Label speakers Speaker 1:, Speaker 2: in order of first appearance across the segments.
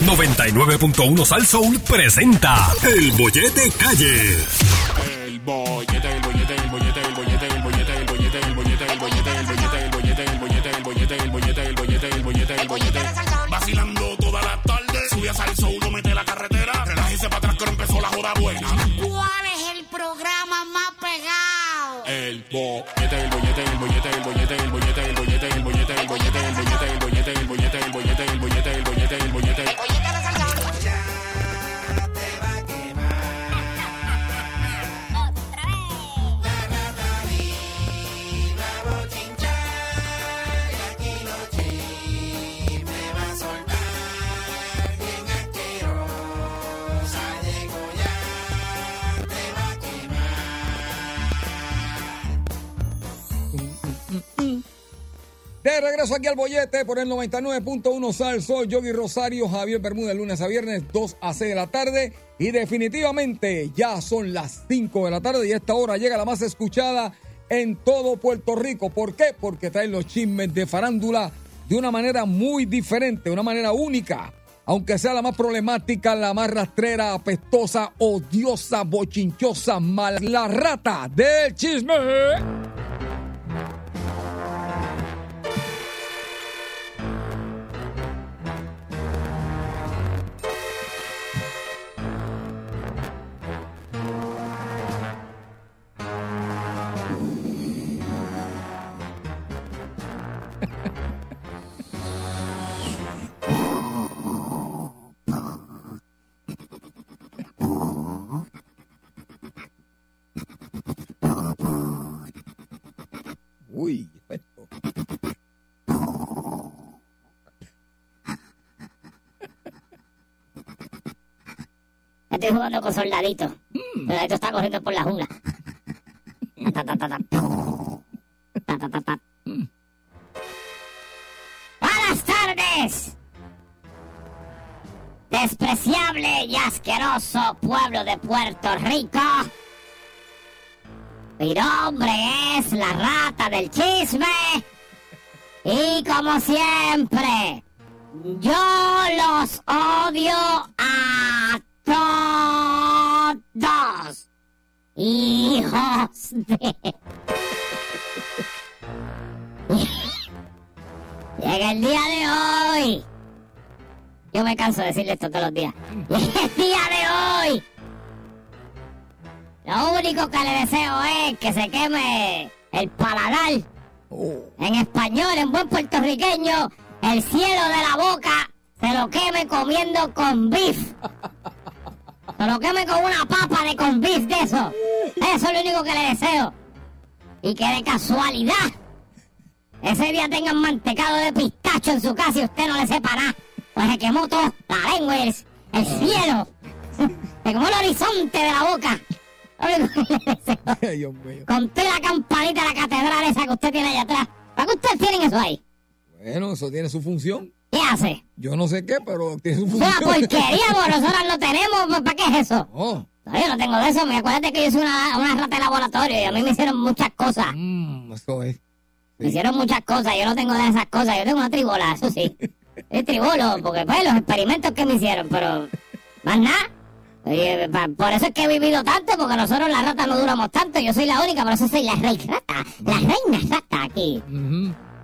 Speaker 1: 99.1 Sal Soul presenta El Bollete Calle.
Speaker 2: El bollete, el bollete, el bollete, el bollete, el bollete, el bollete, el bollete, el bollete, el bollete, el bollete, el bollete, el bollete, el bollete, el bollete, el bollete, el bollete. Vacilando toda la tarde, sube a salso, uno mete la carretera, relájese para atrás que empezó la joda buena.
Speaker 3: ¿Cuál es el programa más pegado?
Speaker 2: El bollete,
Speaker 4: Regreso aquí al bollete por el 99.1 Sal, soy Yogi Rosario, Javier Bermúdez, lunes a viernes, 2 a 6 de la tarde. Y definitivamente ya son las 5 de la tarde y esta hora llega la más escuchada en todo Puerto Rico. ¿Por qué? Porque traen los chismes de farándula de una manera muy diferente, una manera única. Aunque sea la más problemática, la más rastrera, apestosa, odiosa, bochinchosa, mala, la rata del chisme.
Speaker 5: Estoy jugando con soldaditos. Soldadito está corriendo por la jungla. Ta, ta, ta, ta. Ta, ta, ta, ta. Buenas tardes. Despreciable y asqueroso pueblo de Puerto Rico. Mi nombre es la rata del chisme. Y como siempre, yo los odio a todos. Hijos de... Llega el día de hoy. Yo me canso de decirle esto todos los días. Llega el día de hoy. Lo único que le deseo es que se queme el paladar. En español, en buen puertorriqueño, el cielo de la boca se lo queme comiendo con beef. Se lo queme con una papa de con beef de eso. Eso es lo único que le deseo. Y que de casualidad, ese día tengan mantecado de pistacho en su casa y usted no le sepa nada. Pues se quemó todo, la lengua y el, el cielo. Se quemó el horizonte de la boca.
Speaker 4: Ay, Dios mío.
Speaker 5: Con toda la campanita de la catedral esa que usted tiene allá atrás. ¿Para qué ustedes tienen eso ahí?
Speaker 4: Bueno, eso tiene su función.
Speaker 5: ¿Qué hace?
Speaker 4: Yo no sé qué, pero tiene su
Speaker 5: Una
Speaker 4: función.
Speaker 5: porquería, porque nosotros lo tenemos. pues, ¿Para qué es eso?
Speaker 4: Oh,
Speaker 5: No, yo no tengo de eso. Me acuérdate que yo soy una, una rata de laboratorio y a mí me hicieron muchas cosas.
Speaker 4: mm, eso es.
Speaker 5: Me hicieron muchas cosas. Yo no tengo de esas cosas. Yo tengo una tribola, eso sí. Es tribolo, porque pues los experimentos que me hicieron, pero más nada. Oye, pa- por eso es que he vivido tanto, porque nosotros las ratas no duramos tanto. Yo soy la única, por eso soy la rey rata. La reina rata aquí.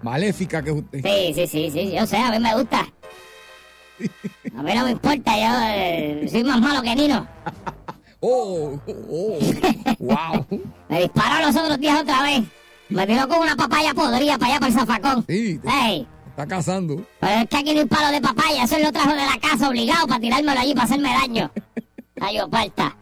Speaker 4: Maléfica que usted.
Speaker 5: Sí, sí, sí, sí, yo sé, a mí me gusta. A mí no me importa, yo eh, soy más malo que Nino.
Speaker 4: Oh, oh, oh. wow.
Speaker 5: Me disparó los otros días otra vez. Me tiró con una papaya podrida para allá, para el zafacón.
Speaker 4: Sí, te
Speaker 5: Ey,
Speaker 4: está cazando.
Speaker 5: pero es que aquí no hay palo de papaya, eso él lo trajo de la casa obligado para tirármelo allí para hacerme daño. Ay, falta.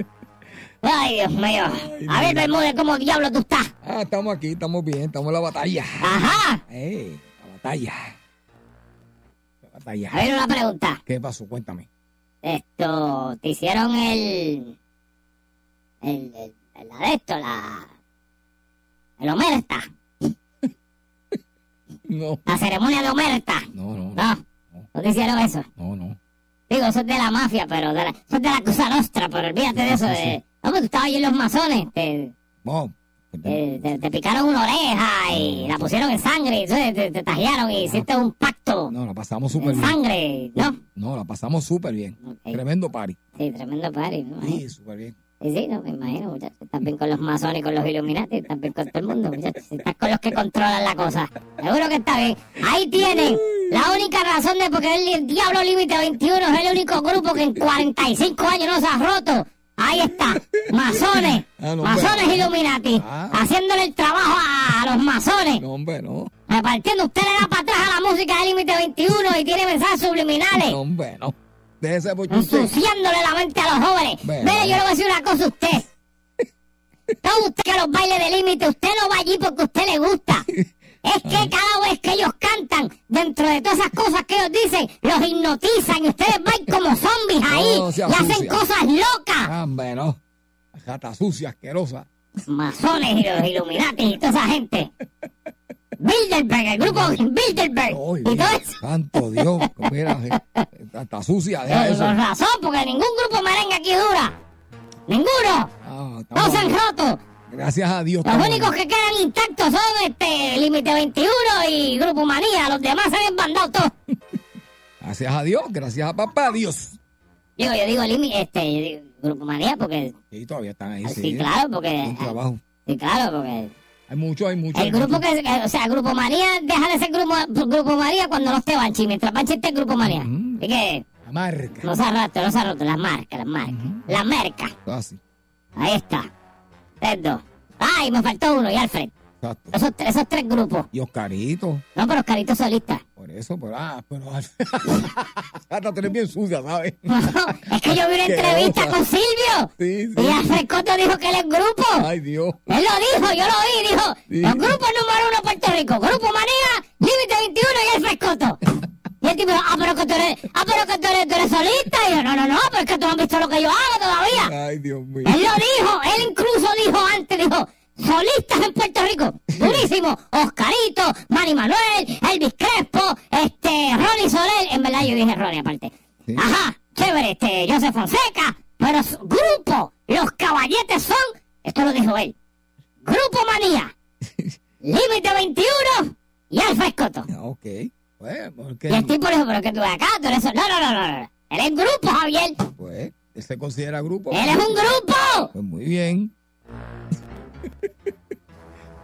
Speaker 5: Ay, Dios mío. A ver, Bermúdez, ¿cómo diablo tú estás?
Speaker 4: Ah, estamos aquí, estamos bien, estamos en la batalla.
Speaker 5: Ajá.
Speaker 4: Eh, la batalla. La batalla.
Speaker 5: A ver, una pregunta.
Speaker 4: ¿Qué pasó? Cuéntame.
Speaker 5: Esto, te hicieron el. El. el- la de esto, la. El omerta.
Speaker 4: No,
Speaker 5: La ceremonia de omerta.
Speaker 4: no, no,
Speaker 5: No, no te hicieron eso.
Speaker 4: no, no.
Speaker 5: Digo, eso es de la mafia, pero de la, eso es de la cosa nostra, pero olvídate de eso. De, no, pero tú estabas ahí en los masones. Te, eh, te, te picaron una oreja y la pusieron en sangre, entonces te, te tajearon y hiciste un pacto
Speaker 4: No, la pasamos súper
Speaker 5: en
Speaker 4: bien.
Speaker 5: sangre, ¿no?
Speaker 4: No, la pasamos súper bien. Tremendo party.
Speaker 5: Sí, tremendo party, ¿no?
Speaker 4: Sí, súper bien.
Speaker 5: Sí, sí, no, me imagino, muchachos. Estás bien con los masones y con los Illuminati, estás bien con todo el mundo, muchachos. Estás con los que controlan la cosa. Seguro que está bien. Ahí tienen. La única razón de por qué el Diablo Límite 21 es el único grupo que en 45 años no se ha roto. Ahí está. Masones.
Speaker 4: Ah, no,
Speaker 5: masones. Illuminati.
Speaker 4: Ah.
Speaker 5: Haciéndole el trabajo a, a los masones.
Speaker 4: No, hombre, no.
Speaker 5: Repartiendo. Usted le da para atrás a la música de Límite 21 y tiene mensajes subliminales.
Speaker 4: No, hombre, no. Déjese
Speaker 5: ensuciándole la mente a los jóvenes.
Speaker 4: Bueno.
Speaker 5: Mire, yo le voy a decir una cosa a usted. No usted que a los bailes de límite, usted no va allí porque a usted le gusta. Es que cada vez que ellos cantan, dentro de todas esas cosas que ellos dicen, los hipnotizan y ustedes van como zombies ahí
Speaker 4: No sea
Speaker 5: y hacen cosas locas.
Speaker 4: Hombre, no. Sucia, asquerosa.
Speaker 5: Masones y los Illuminati y toda esa gente. Bilderberg, el grupo Bilderberg
Speaker 4: Oye,
Speaker 5: y todo eso.
Speaker 4: santo Dios. Mira, eh, está sucia, deja eso.
Speaker 5: Con razón, porque ningún grupo merengue aquí dura. Ninguno.
Speaker 4: Ah,
Speaker 5: se han roto.
Speaker 4: Gracias a Dios.
Speaker 5: Los únicos que quedan intactos son este Límite 21 y Grupo Manía. Los demás se han desbandado todos.
Speaker 4: Gracias a Dios, gracias a papá Dios.
Speaker 5: Digo, yo digo Límite, este, yo digo Grupo Manía porque...
Speaker 4: Sí, todavía están ahí,
Speaker 5: Sí,
Speaker 4: sí.
Speaker 5: claro, porque...
Speaker 4: Trabajo.
Speaker 5: Sí, claro, porque...
Speaker 4: Hay mucho, hay mucho. hay
Speaker 5: El grupo
Speaker 4: mucho.
Speaker 5: que... O sea, Grupo Manía deja de ser Grupo, grupo Manía cuando no esté Banchi. Mientras Banchi esté Grupo Manía.
Speaker 4: Ujú.
Speaker 5: Así que...
Speaker 4: La marca.
Speaker 5: No se roto, no se ha roto. Las marcas, las marcas. La merca.
Speaker 4: Así.
Speaker 5: Ahí está. Ay, me faltó uno y Alfred.
Speaker 4: Exacto.
Speaker 5: Esos, tres- esos tres grupos.
Speaker 4: Y Oscarito.
Speaker 5: No, pero Oscarito solista.
Speaker 4: Por eso, pero ah, pero hasta tenés bien sucia, ¿sabes?
Speaker 5: Es que yo vi una entrevista con Silvio.
Speaker 4: Sí, sí.
Speaker 5: Y Alfred Coto dijo que él es grupo.
Speaker 4: Ay, Dios.
Speaker 5: Él lo dijo, yo lo vi, dijo.
Speaker 4: Sí.
Speaker 5: Los grupos número uno Puerto Rico. Grupo Manía, Límite 21 y Alfred Coto. Y el tipo ah, pero que tú eres, ah, pero que tú eres, tú eres solista. Y yo, no, no, no, pero es que tú no has visto lo que yo hago todavía.
Speaker 4: Ay, Dios mío.
Speaker 5: Él lo dijo, él incluso dijo antes, dijo, solistas en Puerto Rico, durísimo, Oscarito, Manny Manuel, Elvis Crespo, este, Ronnie Soler, en verdad yo dije Ronnie aparte.
Speaker 4: Sí.
Speaker 5: Ajá, chévere, este, Joseph Fonseca, pero su grupo, los caballetes son, esto lo dijo él, Grupo Manía, Límite 21 y Alfa Escoto.
Speaker 4: Ah, Ok. Porque,
Speaker 5: Y el tipo dijo, pero que tú ves acá, tú eres, no, no, no, no, no, él es grupo, Javier,
Speaker 4: pues, él se considera grupo.
Speaker 5: él es un grupo.
Speaker 4: Pues muy bien.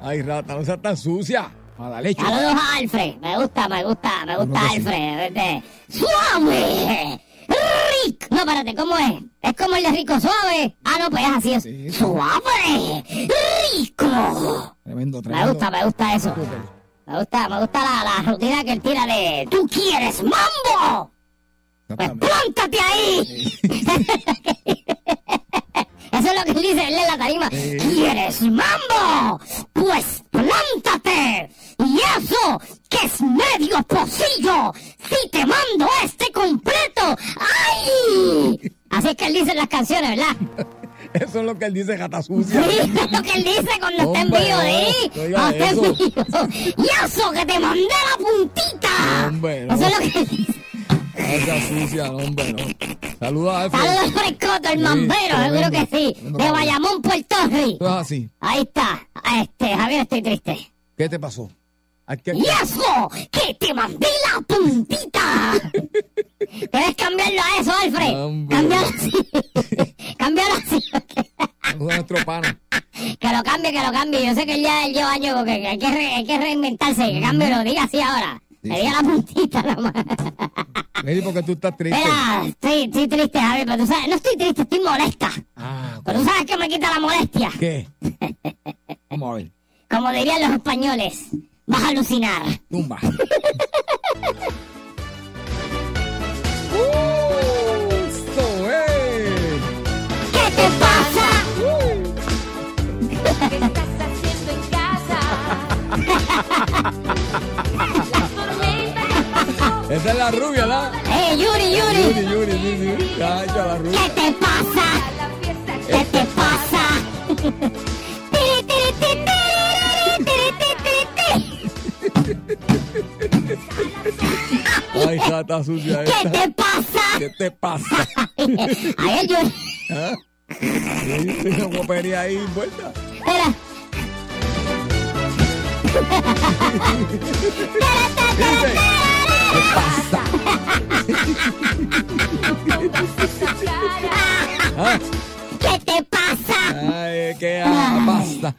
Speaker 4: Ay, rata, no seas tan sucia. Mala leche.
Speaker 5: Saludos a Alfred. Me gusta, me gusta, me gusta
Speaker 4: sí.
Speaker 5: Alfred. ¡Suave! ¡Rico! No, espérate, ¿cómo es? Es como el de rico suave. Ah, no, pues es así. Es.
Speaker 4: Sí.
Speaker 5: ¡Suave! ¡Rico!
Speaker 4: Tremendo,
Speaker 5: Me
Speaker 4: tremendo.
Speaker 5: gusta, me gusta eso. Me gusta, me gusta la, la rutina que él tira de ¿Tú quieres mambo? Pues plántate ahí. Eso es lo que él dice, él en la tarima. ¿Quieres mambo? Pues plántate. Y eso, que es medio pocillo. Si te mando este completo. ¡Ay! Así es que él dice en las canciones, ¿verdad?
Speaker 4: Eso es lo que él dice, gata sucia.
Speaker 5: Sí, es lo que él dice cuando está en vivo, está en
Speaker 4: eso.
Speaker 5: vivo. Y eso, que te mandé la puntita.
Speaker 4: Hombre, no.
Speaker 5: Eso es lo que él dice.
Speaker 4: Esa sucia, hombre, no. Saludos a.
Speaker 5: Saludos Frescoto, el
Speaker 4: Sí,
Speaker 5: mambero, seguro que sí. De. Bayamón, Puerto Rico.
Speaker 4: Eso es así.
Speaker 5: Ahí está. Este, Javier, estoy triste.
Speaker 4: ¿Qué te pasó?
Speaker 5: ¡Y eso! ¡Que te mandé la puntita! Debes cambiarlo a eso, Alfred.
Speaker 4: Hombre.
Speaker 5: Cambiarlo así. Cambiarlo así.
Speaker 4: A nuestro pana.
Speaker 5: que lo cambie, que lo cambie. Yo sé que él ya lleva años porque hay que, re- hay que reinventarse. Que cambie, lo diga así ahora.
Speaker 4: Sí,
Speaker 5: diga la puntita nomás.
Speaker 4: Mary, porque tú estás triste.
Speaker 5: Mira, estoy, estoy triste, Javier, pero tú sabes, no estoy triste, estoy molesta.
Speaker 4: Ah,
Speaker 5: Pero tú sabes que me quita la molestia.
Speaker 4: ¿qué? Vamos a ver.
Speaker 5: Como dirían los españoles, vas a alucinar.
Speaker 4: Tumba. ¡Eso es!
Speaker 5: ¿Qué te pasa?
Speaker 6: ¿Qué estás haciendo en casa? Las tormentas
Speaker 4: Esa es la rubia, ¿la?
Speaker 5: Eh, Yuri, Yuri,
Speaker 4: Yuri, Yuri, sí, sí. Ay, ya la rubia.
Speaker 5: ¿qué te pasa? ¿Qué te pasa? Tiri, tiri, tiri, tiri,
Speaker 4: Ay, gata sucia
Speaker 5: ¿Qué
Speaker 4: esta.
Speaker 5: te pasa?
Speaker 4: ¿Qué te pasa?
Speaker 5: Ay, el Yuri.
Speaker 4: ¿Ah? Sí, sí, una guapería ahí envuelta.
Speaker 5: Espera.
Speaker 4: Dice, ¿qué pasa? Ah,
Speaker 5: ¿Qué te pasa?
Speaker 4: Ay, ¿qué ah, pasa?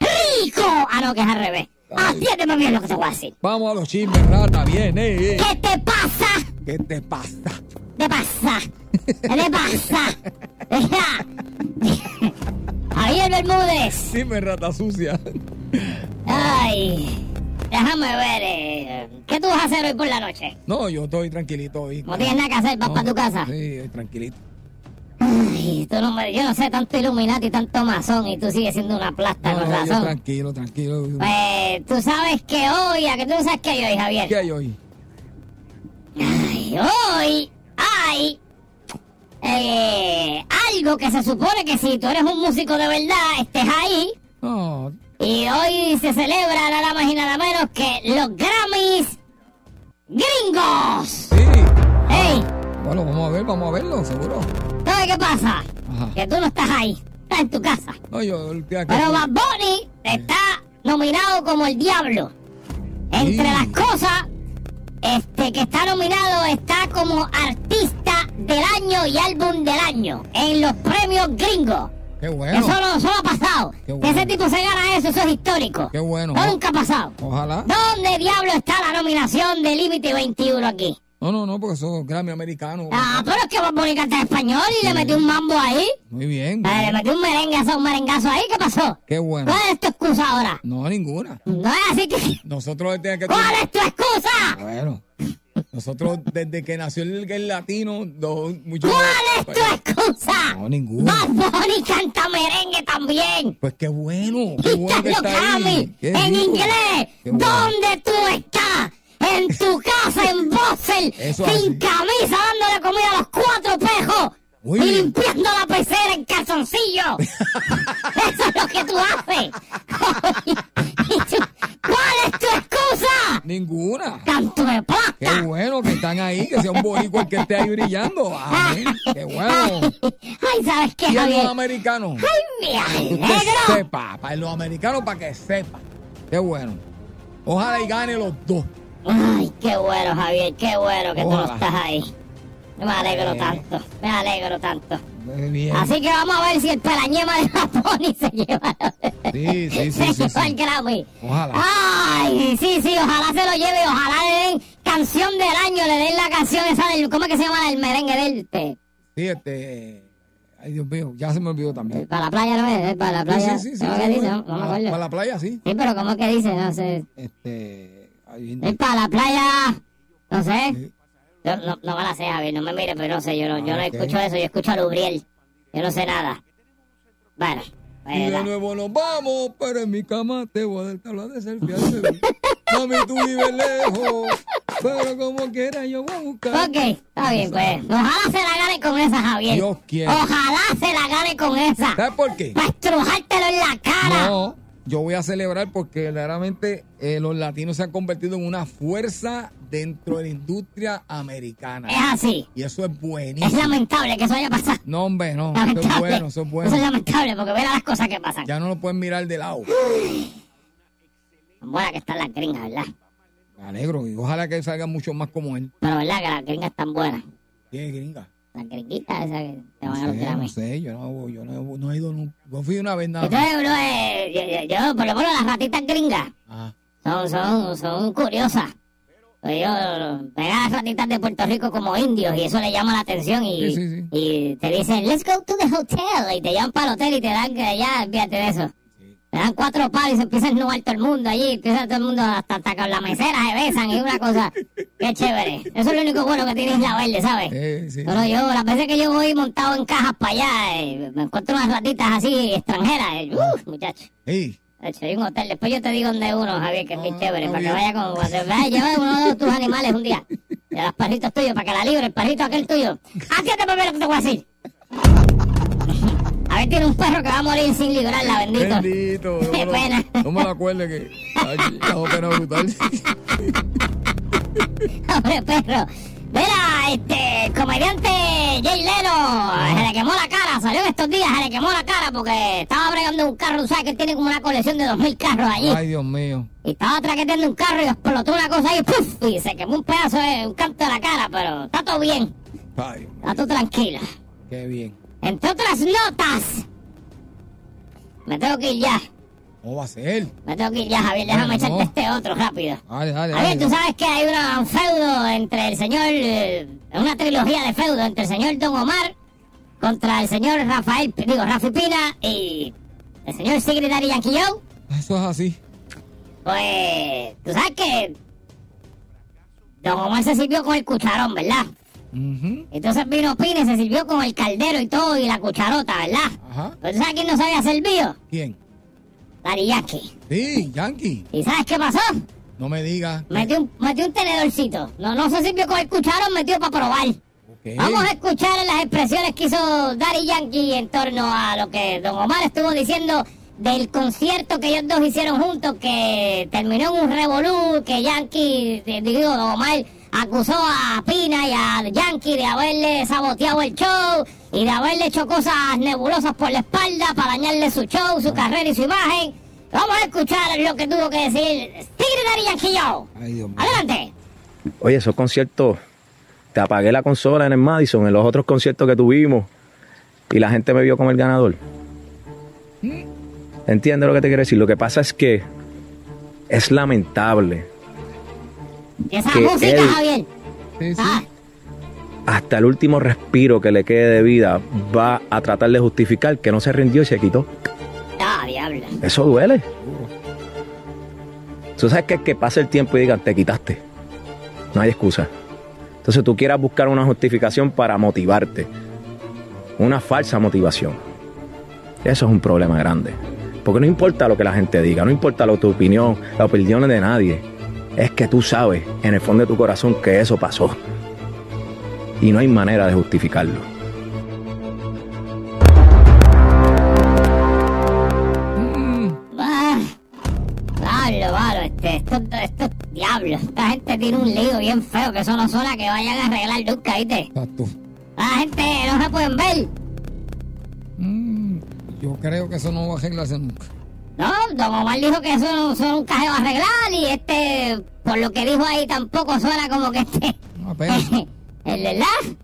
Speaker 5: ¡Rico! Ah, no, que es al revés. Atiéndeme bien lo que te voy a decir.
Speaker 4: Vamos a los chismes, rata, bien, eh, eh.
Speaker 5: ¿Qué te pasa?
Speaker 4: ¿Qué te pasa?
Speaker 5: ¿Qué pasa? ¿Qué te pasa? Javier Bermúdez.
Speaker 4: Dime, rata sucia.
Speaker 5: Ay, déjame ver. eh, ¿Qué tú vas a hacer hoy por la noche?
Speaker 4: No, yo estoy tranquilito hoy.
Speaker 5: No tienes nada que hacer, vas
Speaker 4: No,
Speaker 5: para tu casa.
Speaker 4: Sí, tranquilito.
Speaker 5: Ay, tú no me, yo no sé tanto Illuminati y tanto masón y tú sigues siendo una plasta
Speaker 4: No,
Speaker 5: con
Speaker 4: no, yo
Speaker 5: razón.
Speaker 4: tranquilo, tranquilo.
Speaker 5: Pues tú sabes que hoy, a que tú no sabes que hay hoy, Javier.
Speaker 4: ¿Qué hay hoy?
Speaker 5: Ay, hoy hay eh, algo que se supone que si tú eres un músico de verdad, estés ahí.
Speaker 4: No,
Speaker 5: Y hoy se celebra nada más y nada menos que los Grammys gringos.
Speaker 4: sí.
Speaker 5: ¡Ey!
Speaker 4: Bueno, vamos a ver, vamos a verlo, seguro.
Speaker 5: ¿Sabes qué pasa?
Speaker 4: Ajá.
Speaker 5: Que tú no estás ahí, estás en tu casa.
Speaker 4: No, yo.
Speaker 5: Pero Bad Bunny está nominado como el diablo. Entre
Speaker 4: Sí.
Speaker 5: las cosas este, que está nominado está como artista del año y álbum del año en los premios gringos.
Speaker 4: Qué bueno.
Speaker 5: Eso no, eso no ha pasado.
Speaker 4: Bueno.
Speaker 5: ese tipo se gana eso, eso es histórico.
Speaker 4: Qué bueno.
Speaker 5: No, nunca ha pasado.
Speaker 4: Ojalá.
Speaker 5: ¿Dónde diablo está la nominación de Límite 21 aquí?
Speaker 4: No, no, no, porque son Grammy americanos.
Speaker 5: Ah, pero es que Bad Bunny canta en español y le metió un mambo ahí.
Speaker 4: Muy bien.
Speaker 5: Eh, le metió un merengazo, un merengazo ahí. ¿Qué pasó?
Speaker 4: Qué bueno.
Speaker 5: ¿Cuál es tu excusa ahora?
Speaker 4: No, ninguna.
Speaker 5: No es así que...
Speaker 4: Nosotros tenemos que...
Speaker 5: ¿Cuál es tu excusa?
Speaker 4: Bueno, nosotros desde que nació el, el latino, dos, mucho
Speaker 5: ¿Cuál es tu excusa?
Speaker 4: No, ninguna.
Speaker 5: Bad Bunny canta merengue también.
Speaker 4: Pues qué bueno, qué bueno que está
Speaker 5: Grammy
Speaker 4: ahí. Qué
Speaker 5: en
Speaker 4: rico.
Speaker 5: inglés.
Speaker 4: Qué bueno.
Speaker 5: ¿Dónde tú estás? En tu casa, en Bossel, sin camisa, dándole comida a los cuatro pejos.
Speaker 4: Muy
Speaker 5: y
Speaker 4: bien.
Speaker 5: limpiando la pecera en calzoncillo. Eso es lo que tú haces. ¿Cuál es tu excusa?
Speaker 4: Ninguna.
Speaker 5: Canto de plata.
Speaker 4: Qué bueno que están ahí, que sea un boricua el que esté ahí brillando. Amén. Qué bueno.
Speaker 5: Ay, ¿sabes qué,
Speaker 4: Y a los americanos.
Speaker 5: Ay, mi
Speaker 4: Que usted
Speaker 5: negro.
Speaker 4: sepa, para los americanos para que sepa. Qué bueno. Ojalá y gane los dos.
Speaker 5: Ay, qué bueno, Javier, qué bueno que tú no estás ahí. Me alegro
Speaker 4: Eh.
Speaker 5: tanto, me alegro tanto.
Speaker 4: Muy bien.
Speaker 5: Así que vamos a ver si el pelañema de Japón y se lleva,
Speaker 4: Sí, sí, sí,
Speaker 5: se
Speaker 4: sí,
Speaker 5: lleva
Speaker 4: sí.
Speaker 5: el Grammy.
Speaker 4: Ojalá.
Speaker 5: Ay, sí, sí, ojalá se lo lleve, ojalá le den canción del año, le den la canción esa del, ¿cómo es que se llama el merengue del, este,
Speaker 4: Sí, este. Ay, Dios mío, ya se me olvidó también.
Speaker 5: para la playa, ¿no es? Para la playa,
Speaker 4: sí, sí, sí.
Speaker 5: ¿cómo que dice? No, no me acuerdo.
Speaker 4: Para la playa, sí.
Speaker 5: Sí, pero ¿cómo que dice? No sé.
Speaker 4: Este.
Speaker 5: Es para la playa, no sé. Yo no, no me la sé, Javier, no me mire, pero no sé, yo no, yo no
Speaker 4: Ah,
Speaker 5: escucho eso, yo escucho a Lubriel. Yo no sé nada. Bueno, pues,
Speaker 4: Y de nuevo nos vamos, pero en mi cama te voy a dar tabla de selfie. Mami, tú vives lejos, pero como quiera yo voy a buscar.
Speaker 5: Ok, está bien, pues. Ojalá se la gane con esa, Javier.
Speaker 4: Dios quiera.
Speaker 5: Ojalá se la gane con esa.
Speaker 4: ¿Sabes por qué?
Speaker 5: Para estrujártelo en la cara.
Speaker 4: No, yo voy a celebrar porque verdaderamente eh, los latinos se han convertido en una fuerza dentro de la industria americana.
Speaker 5: Es así.
Speaker 4: Y eso es
Speaker 5: Es
Speaker 4: buenísimo.
Speaker 5: lamentable que eso haya pasado.
Speaker 4: No, hombre, no. Eso es bueno, eso es
Speaker 5: Eso es
Speaker 4: bueno.
Speaker 5: lamentable porque mira las cosas que pasan.
Speaker 4: Ya no lo pueden mirar de lado.
Speaker 5: Tan buenas que están las gringas, ¿verdad?
Speaker 4: Me alegro. Y ojalá que salgan muchos más como él.
Speaker 5: Pero verdad que las gringas están buenas.
Speaker 4: ¿Qué gringa?
Speaker 5: Las gringuitas esas que te van a
Speaker 4: No
Speaker 5: los
Speaker 4: sé, no
Speaker 5: Grammy.
Speaker 4: sé, yo no, yo no, no he ido nunca. Yo fui una vez nada.
Speaker 5: Entonces, uno, eh, yo, por lo menos las ratitas gringas
Speaker 4: Ah,
Speaker 5: son, son, son curiosas. Pues yo ven a las ratitas de Puerto Rico como indios y eso le llama la atención y,
Speaker 4: Sí, sí, sí.
Speaker 5: y te dicen, let's go to the hotel y te llevan para el hotel y te dan que ya, fíjate de eso. Te dan cuatro palos y se empieza a ennubar todo el mundo allí, empieza todo el mundo hasta, hasta con la mesera se besan y una cosa, qué chévere. Eso es lo único bueno que tiene Isla Verde, ¿sabes?
Speaker 4: eh, sí.
Speaker 5: Pero yo, las veces que yo voy montado en cajas para allá, eh, me encuentro unas ratitas así extranjeras. eh, ¡Uh, muchacho!
Speaker 4: Sí.
Speaker 5: Hay un hotel. Después yo te digo dónde es uno, Javier, que es muy
Speaker 4: Ah,
Speaker 5: chévere, para que vaya con... Vaya, lleva uno de tus animales un día. De los perritos tuyos, para que la libre, el perrito aquel tuyo. Ver lo que te voy a decir. Tiene un perro que va a morir sin librarla, bendito.
Speaker 4: Bendito. No,
Speaker 5: Qué pena.
Speaker 4: no me lo acuerde que. Ay, la pena brutal.
Speaker 5: Hombre, perro. Mira, este, el comediante Jay Leno, se le quemó la cara, salió en estos días, se le quemó la cara porque estaba bregando un carro, ¿sabes? Que él tiene como una colección de 2.000 carros allí.
Speaker 4: Ay, Dios mío.
Speaker 5: Y estaba traqueteando un carro y explotó una cosa ahí, ¡puf! Y se quemó un pedazo de un canto de la cara, pero está todo bien.
Speaker 4: Ay.
Speaker 5: Está todo tranquilo.
Speaker 4: Qué bien.
Speaker 5: Entre otras notas, me tengo que ir ya.
Speaker 4: ¿Cómo va a ser?
Speaker 5: Me tengo que ir ya, Javier. Déjame echarte este otro rápido.
Speaker 4: Dale, dale,
Speaker 5: Javier,
Speaker 4: dale.
Speaker 5: tú sabes que hay una, un feudo entre el señor. eh, una trilogía de feudo entre el señor Don Omar contra el señor Rafael, digo, Rafi Pina y el señor Daddy Yankee Joe.
Speaker 4: Eso es así.
Speaker 5: Pues. Tú sabes que. Don Omar se sirvió con el cucharón, ¿verdad? Entonces vino Pina y se sirvió con el caldero y todo y la cucharota, ¿verdad?
Speaker 4: Ajá.
Speaker 5: Pero tú sabes quién no se había servido?
Speaker 4: ¿Quién?
Speaker 5: Daddy Yankee.
Speaker 4: Sí, Yankee.
Speaker 5: ¿Y sabes qué pasó?
Speaker 4: No me digas.
Speaker 5: Metió un, metió un tenedorcito. No, no se sirvió con el cucharón, metió para probar. Vamos a escuchar las expresiones que hizo Daddy Yankee en torno a lo que Don Omar estuvo diciendo del concierto que ellos dos hicieron juntos, que terminó en un revolú, que Yankee, eh, digo, Don Omar acusó a Pina y a Yankee de haberle saboteado el show y de haberle hecho cosas nebulosas por la espalda para dañarle su show, su carrera y su imagen. Vamos a escuchar lo que tuvo que decir Tigre Yankee Joe.
Speaker 4: Ay, Dios mío.
Speaker 5: Adelante.
Speaker 7: Oye, esos conciertos, te apagué la consola en el Madison, en los otros conciertos que tuvimos, y la gente me vio como el ganador. ¿Entiendes lo que te quiero decir? Lo que pasa es que es lamentable.
Speaker 5: Esa
Speaker 7: Que
Speaker 5: música,
Speaker 7: él-
Speaker 5: Javier.
Speaker 4: Sí, sí.
Speaker 5: Ah,
Speaker 7: Hasta el último respiro que le quede de vida va a tratar de justificar que no se rindió y se quitó.
Speaker 5: ah, diablo.
Speaker 7: Eso duele. Tú sabes que es que pase el tiempo y digan, te quitaste. No hay excusa. Entonces tú quieras buscar una justificación para motivarte. Una falsa motivación. Eso es un problema grande. Porque no importa lo que la gente diga, no importa lo, tu opinión, la opinión de nadie. Es que tú sabes en el fondo de tu corazón que eso pasó. Y no hay manera de justificarlo.
Speaker 5: Ah, diablo, malo, este, estos, estos diablos. Esta gente tiene un lío bien feo que eso no suena que vayan a arreglar nunca, ¿viste?
Speaker 4: Exacto.
Speaker 5: La gente no se pueden ver.
Speaker 4: Mm, yo creo que eso no va a arreglarse nunca.
Speaker 5: No, Don Omar dijo que eso, no- eso nunca se va a arreglar y este, por lo que dijo ahí, tampoco suena como que este.
Speaker 4: Pena.
Speaker 5: ¿El verdad?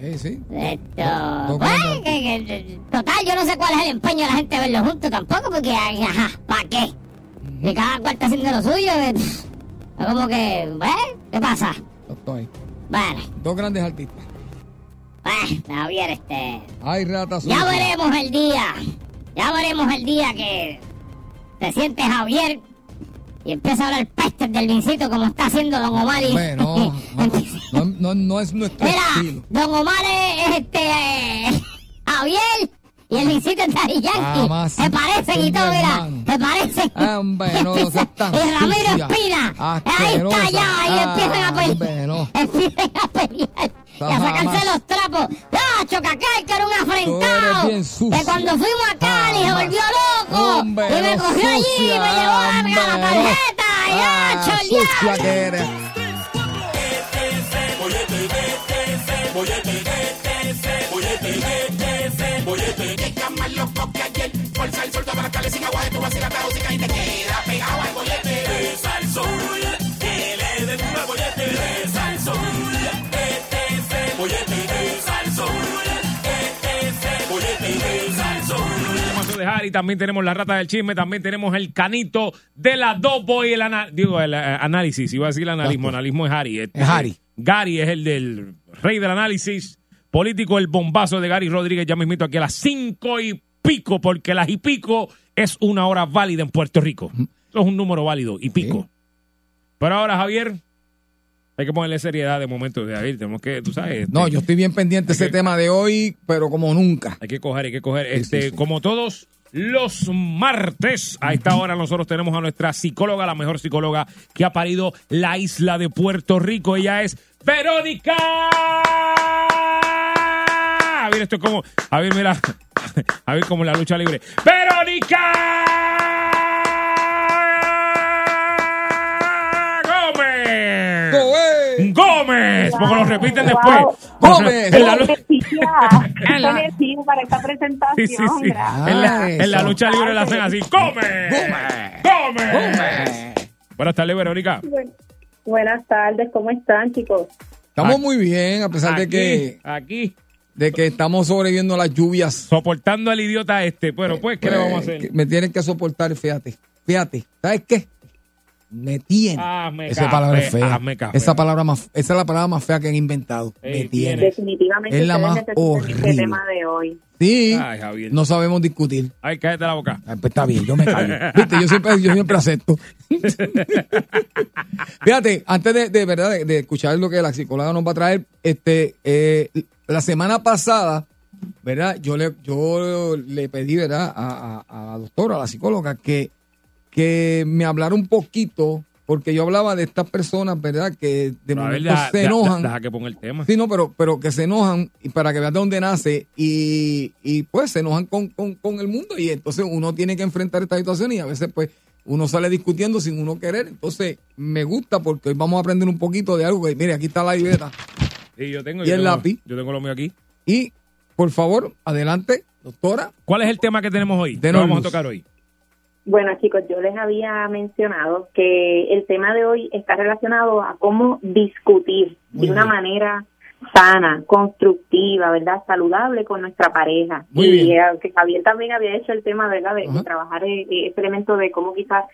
Speaker 4: Sí, sí.
Speaker 5: Esto,
Speaker 4: Do-
Speaker 5: pues, que- que- total, yo no sé cuál es el empeño de la gente de verlo juntos tampoco, porque, ajá, ¿para qué? Y cada cual está haciendo lo suyo, eh, es como que, ¿eh? ¿Qué pasa?
Speaker 4: Ahí.
Speaker 5: Bueno,
Speaker 4: Dos grandes artistas.
Speaker 5: pues, Javier, este,
Speaker 4: Ay, rata
Speaker 5: ya veremos el día, ya veremos el día que te sientes Javier y empieza a hablar peste del vincito como está haciendo Don Omar y...
Speaker 4: Bueno, no, no, no, es nuestro
Speaker 5: Mira,
Speaker 4: estilo.
Speaker 5: Don Omar es, es este eh, Javier y el visito es Daddy Yankee.
Speaker 4: Jamás.
Speaker 5: Se parecen y todo,
Speaker 4: mi
Speaker 5: mira. Se parecen.
Speaker 4: Ah, hombre, no seas tan
Speaker 5: Y Ramiro. Espina. Ahí está ya. Y empiezan a
Speaker 4: Ah,
Speaker 5: pelear.
Speaker 4: hombre, no.
Speaker 5: Empiezan a pelear. Y a sacarse los trapos. ¡Ah, Chocacay, que era un afrentado! Que cuando fuimos a Cali se volvió loco.
Speaker 4: Hombre,
Speaker 5: y me cogió allí y me llevó a la tarjeta. ¡Y
Speaker 4: Ah,
Speaker 5: ah,
Speaker 4: sucia que eres.
Speaker 8: Tenemos de Harry, también tenemos la rata del chisme, también tenemos el canito de la Dopo y el ana- digo el eh, análisis, iba a decir el analismo, analismo es Harry. Este,
Speaker 4: Es Harry.
Speaker 8: Gary es el del rey del análisis político, el bombazo de Gary Rodríguez, ya mismito aquí a las cinco y pico, porque las y pico es una hora válida en Puerto Rico. Eso es un número válido, y pico. Pero ahora, Javier, hay que ponerle seriedad de momento, Javier, tenemos que, tú sabes. este,
Speaker 4: No, yo estoy bien pendiente de ese
Speaker 8: que-
Speaker 4: tema de hoy, pero como nunca.
Speaker 8: hay que coger, hay que coger.
Speaker 4: Sí,
Speaker 8: este,
Speaker 4: sí, sí.
Speaker 8: Como todos los martes, a esta hora nosotros tenemos a nuestra psicóloga, la mejor psicóloga que ha parido la isla de Puerto Rico. Ella es Verónica. A ver, esto es como. A ver, mira. A ver, como la lucha libre. ¡Verónica! Gómez. Gómez, porque lo repiten
Speaker 9: Wow.
Speaker 8: después.
Speaker 4: Gómez.
Speaker 8: En la,
Speaker 9: Qué
Speaker 8: lu-
Speaker 9: energía,
Speaker 8: En la-
Speaker 9: qué energía para esta presentación.
Speaker 8: Sí, sí, sí.
Speaker 9: gracias.
Speaker 8: En la,
Speaker 4: Ay,
Speaker 8: en la
Speaker 4: eso.
Speaker 8: lucha libre la hacen así. ¡Gómez! ¡Gómez! Buenas tardes, Verónica.
Speaker 9: Buen- Buenas tardes, ¿cómo están, chicos?
Speaker 4: Estamos muy bien, a pesar de que,
Speaker 8: aquí,
Speaker 4: de que estamos sobreviviendo a las lluvias.
Speaker 8: soportando al idiota este. Bueno, pues, ¿qué le vamos a
Speaker 4: Pues,
Speaker 8: hacer?
Speaker 4: Me tienen que soportar, fíjate. Fíjate, ¿sabes qué? Me tiene.
Speaker 8: Hazme
Speaker 4: Esa
Speaker 8: café,
Speaker 4: palabra es fea.
Speaker 8: café.
Speaker 4: Esa palabra más, esa es la palabra más fea que han inventado.
Speaker 8: Ey,
Speaker 4: me tiene.
Speaker 9: Definitivamente
Speaker 4: Es la más horrible.
Speaker 9: este tema de hoy.
Speaker 4: Sí.
Speaker 8: Ay.
Speaker 4: No sabemos discutir.
Speaker 8: Ay, cállate la boca.
Speaker 4: Ah, pues está bien, yo me callo. Viste, yo siempre, yo siempre acepto. Fíjate, antes de, de verdad de, de escuchar lo que la psicóloga nos va a traer, este, eh, la semana pasada, verdad, yo le, yo le pedí, verdad, a, a- a la doctora, a la psicóloga, que, que me hablara un poquito, porque yo hablaba de estas personas, verdad, que de
Speaker 8: ver,
Speaker 4: momento
Speaker 8: deja,
Speaker 4: se enojan.
Speaker 8: deja que ponga el tema.
Speaker 4: Sí, no, pero, pero que se enojan y para que vean de dónde nace y, y pues se enojan con, con, con el mundo y entonces uno tiene que enfrentar esta situación y a veces pues uno sale discutiendo sin uno querer. Entonces me gusta porque hoy vamos a aprender un poquito de algo que, mire, aquí está la libreta
Speaker 8: Y yo tengo,
Speaker 4: ¿Y
Speaker 8: yo
Speaker 4: el
Speaker 8: tengo-
Speaker 4: lápiz?
Speaker 8: Yo tengo lo mío aquí.
Speaker 4: y por favor, adelante, doctora.
Speaker 8: ¿Cuál es el tema que tenemos hoy? ¿Qué vamos a tocar hoy?
Speaker 9: Bueno, chicos, yo les había mencionado que el tema de hoy está relacionado a cómo discutir
Speaker 4: Muy
Speaker 9: de una
Speaker 4: bien.
Speaker 9: manera sana, constructiva, ¿verdad? Saludable con nuestra pareja.
Speaker 4: Muy
Speaker 9: y
Speaker 4: bien.
Speaker 9: eh, que Javier también había hecho el tema, ¿verdad? De, de trabajar eh, eh, ese elemento de cómo quizás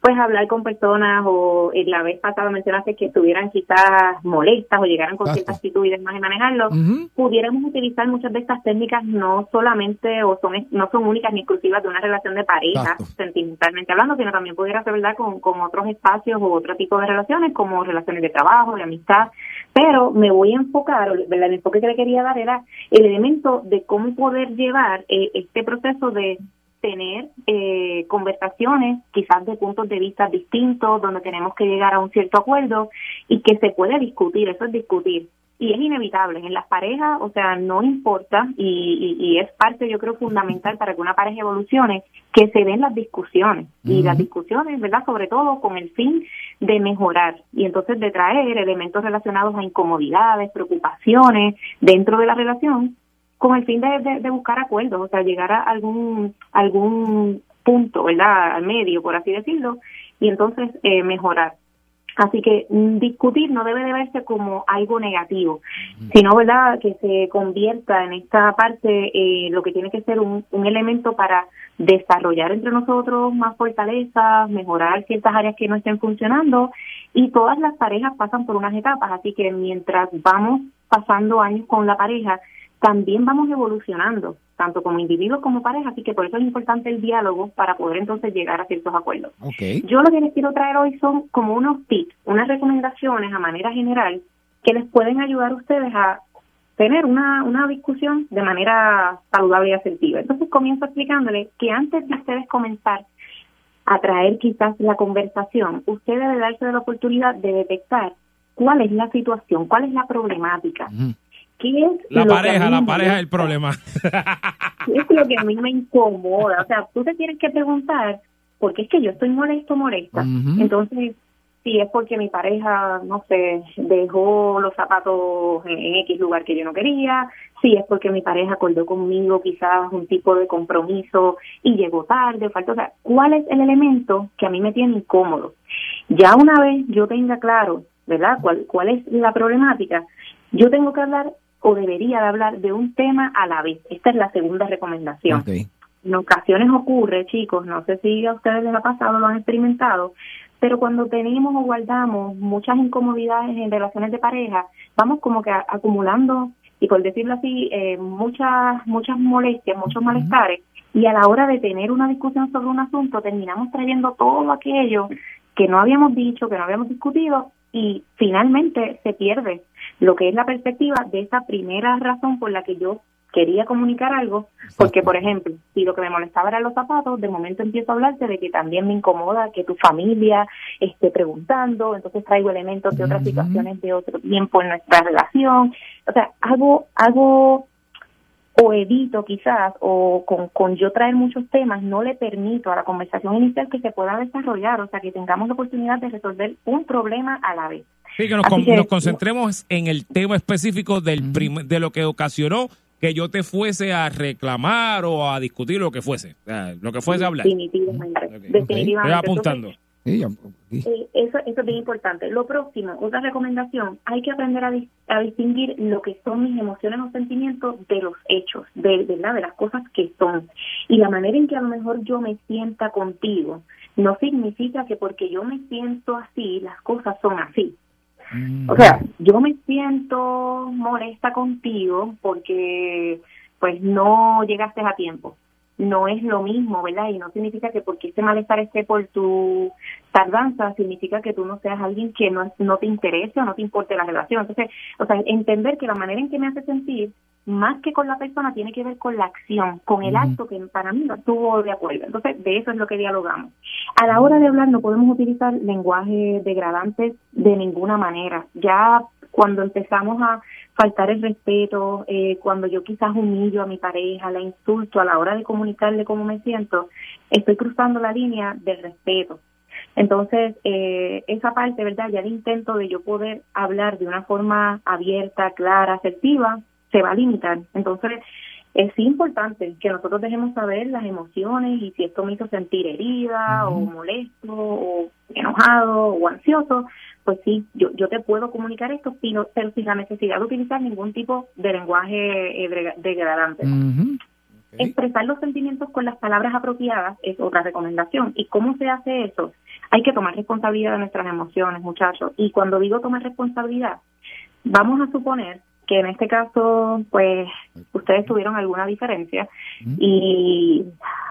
Speaker 9: pues hablar con personas o en la vez pasada mencionaste que estuvieran quizás molestas o llegaran con
Speaker 4: Exacto.
Speaker 9: cierta actitud y manejarlo pudiéramos utilizar muchas de estas técnicas no solamente o son no son únicas ni exclusivas de una relación de pareja
Speaker 4: Exacto.
Speaker 9: sentimentalmente hablando sino también pudiera ser verdad con, con otros espacios o otro tipo de relaciones como relaciones de trabajo de amistad pero me voy a enfocar ¿verdad? el enfoque que le quería dar era el elemento de cómo poder llevar eh, este proceso de tener eh, conversaciones quizás de puntos de vista distintos donde tenemos que llegar a un cierto acuerdo y que se puede discutir eso es discutir. Y es inevitable en las parejas, o sea, no importa y, y, y es parte, yo creo, fundamental para que una pareja evolucione, que se den las discusiones. Y las discusiones, ¿verdad? Sobre todo con el fin de mejorar. Y entonces de traer elementos relacionados a incomodidades, preocupaciones dentro de la relación con el fin de, de- de buscar acuerdos, o sea, llegar a algún algún punto, ¿verdad? Al medio, por así decirlo, y entonces eh, mejorar. Así que mm, discutir no debe de verse como algo negativo, sino verdad que se convierta en esta parte eh, lo que tiene que ser un, un elemento para desarrollar entre nosotros más fortalezas, mejorar ciertas áreas que no estén funcionando y todas las parejas pasan por unas etapas, así que mientras vamos pasando años con la pareja, también vamos evolucionando, tanto como individuos como pareja, así que por eso es importante el diálogo para poder entonces llegar a ciertos acuerdos. Yo lo que les quiero traer hoy son como unos tips, unas recomendaciones a manera general que les pueden ayudar a ustedes a tener una, una discusión de manera saludable y asertiva. Entonces comienzo explicándoles que antes de ustedes comenzar a traer quizás la conversación, usted debe darse la oportunidad de detectar cuál es la situación, cuál es la problemática. Qué es
Speaker 8: La pareja, la pareja es el problema.
Speaker 9: es lo que a mí me incomoda. O sea, tú te tienes que preguntar, ¿por qué es que yo estoy molesto o molesta? Entonces, si es porque mi pareja, no sé, dejó los zapatos en, en X lugar que yo no quería, si es porque mi pareja acordó conmigo quizás un tipo de compromiso y llegó tarde, faltó, o sea, ¿cuál es el elemento que a mí me tiene incómodo? Ya una vez yo tenga claro, ¿verdad? ¿Cuál, cuál es la problemática? Yo tengo que hablar o debería de hablar de un tema a la vez. Esta es la segunda recomendación. En ocasiones ocurre, chicos, no sé si a ustedes les ha pasado, lo han experimentado, pero cuando tenemos o guardamos muchas incomodidades en relaciones de pareja, vamos como que acumulando, y por decirlo así, eh, muchas, muchas molestias, muchos malestares, y a la hora de tener una discusión sobre un asunto, terminamos trayendo todo aquello que no habíamos dicho, que no habíamos discutido, y finalmente se pierde lo que es la perspectiva de esa primera razón por la que yo quería comunicar algo, porque por ejemplo, si lo que me molestaba eran los zapatos, de momento empiezo a hablarte de que también me incomoda que tu familia esté preguntando, entonces traigo elementos de otras situaciones de otro tiempo en nuestra relación, o sea, hago, hago o evito quizás, o con, con yo traer muchos temas, no le permito a la conversación inicial que se pueda desarrollar, o sea, que tengamos la oportunidad de resolver un problema a la vez.
Speaker 8: Sí, que nos, con-
Speaker 9: que-
Speaker 8: nos concentremos en el tema específico del prim- de lo que ocasionó que yo te fuese a reclamar o a discutir lo que fuese, o sea, lo que fuese a hablar.
Speaker 9: Definitivamente.
Speaker 8: Estoy apuntando.
Speaker 4: Sí, aquí.
Speaker 9: Eh, eso, eso es bien importante. Lo próximo, otra recomendación, hay que aprender a, dis- a distinguir lo que son mis emociones o sentimientos de los hechos, de, ¿verdad? de las cosas que son. Y la manera en que a lo mejor yo me sienta contigo no significa que porque yo me siento así, las cosas son así. O sea, yo me siento molesta contigo porque pues no llegaste a tiempo. No es lo mismo, ¿verdad? Y no significa que porque ese malestar esté por tu tardanza, significa que tú no seas alguien que no, no te interese o no te importe la relación. Entonces, o sea, entender que la manera en que me hace sentir, más que con la persona, tiene que ver con la acción, con el acto que para mí no estuvo de acuerdo. Entonces, de eso es lo que dialogamos. A la hora de hablar no podemos utilizar lenguaje degradante de ninguna manera. Ya cuando empezamos a faltar el respeto, eh, cuando yo quizás humillo a mi pareja, la insulto a la hora de comunicarle cómo me siento, estoy cruzando la línea del respeto. Entonces, eh, esa parte, ¿verdad? Ya el intento de yo poder hablar de una forma abierta, clara, asertiva, se va a limitar. Entonces, es importante que nosotros dejemos saber las emociones y si esto me hizo sentir herida o molesto o enojado o ansioso, pues sí, yo, yo te puedo comunicar esto, pero, pero sin la necesidad de utilizar ningún tipo de lenguaje eh, degradante. Expresar los sentimientos con las palabras apropiadas es otra recomendación. ¿Y cómo se hace eso? Hay que tomar responsabilidad de nuestras emociones, muchachos. Y cuando digo tomar responsabilidad, vamos a suponer que en este caso, pues, ustedes tuvieron alguna diferencia y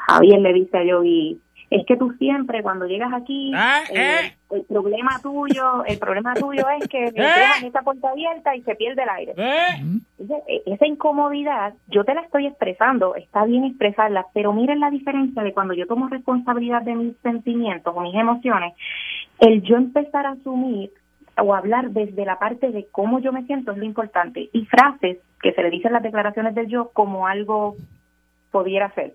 Speaker 9: Javier le dice a Yogi, es que tú siempre cuando llegas aquí,
Speaker 8: Ah,
Speaker 9: eh,
Speaker 8: eh.
Speaker 9: El problema tuyo, el problema tuyo es que dejan esa puerta abierta y se pierde el aire.
Speaker 8: ¿Eh?
Speaker 9: E- esa incomodidad, yo te la estoy expresando, está bien expresarla, pero miren la diferencia de cuando yo tomo responsabilidad de mis sentimientos o mis emociones, el yo empezar a asumir o hablar desde la parte de cómo yo me siento es lo importante. Y frases que se le dicen las declaraciones del yo como algo pudiera ser.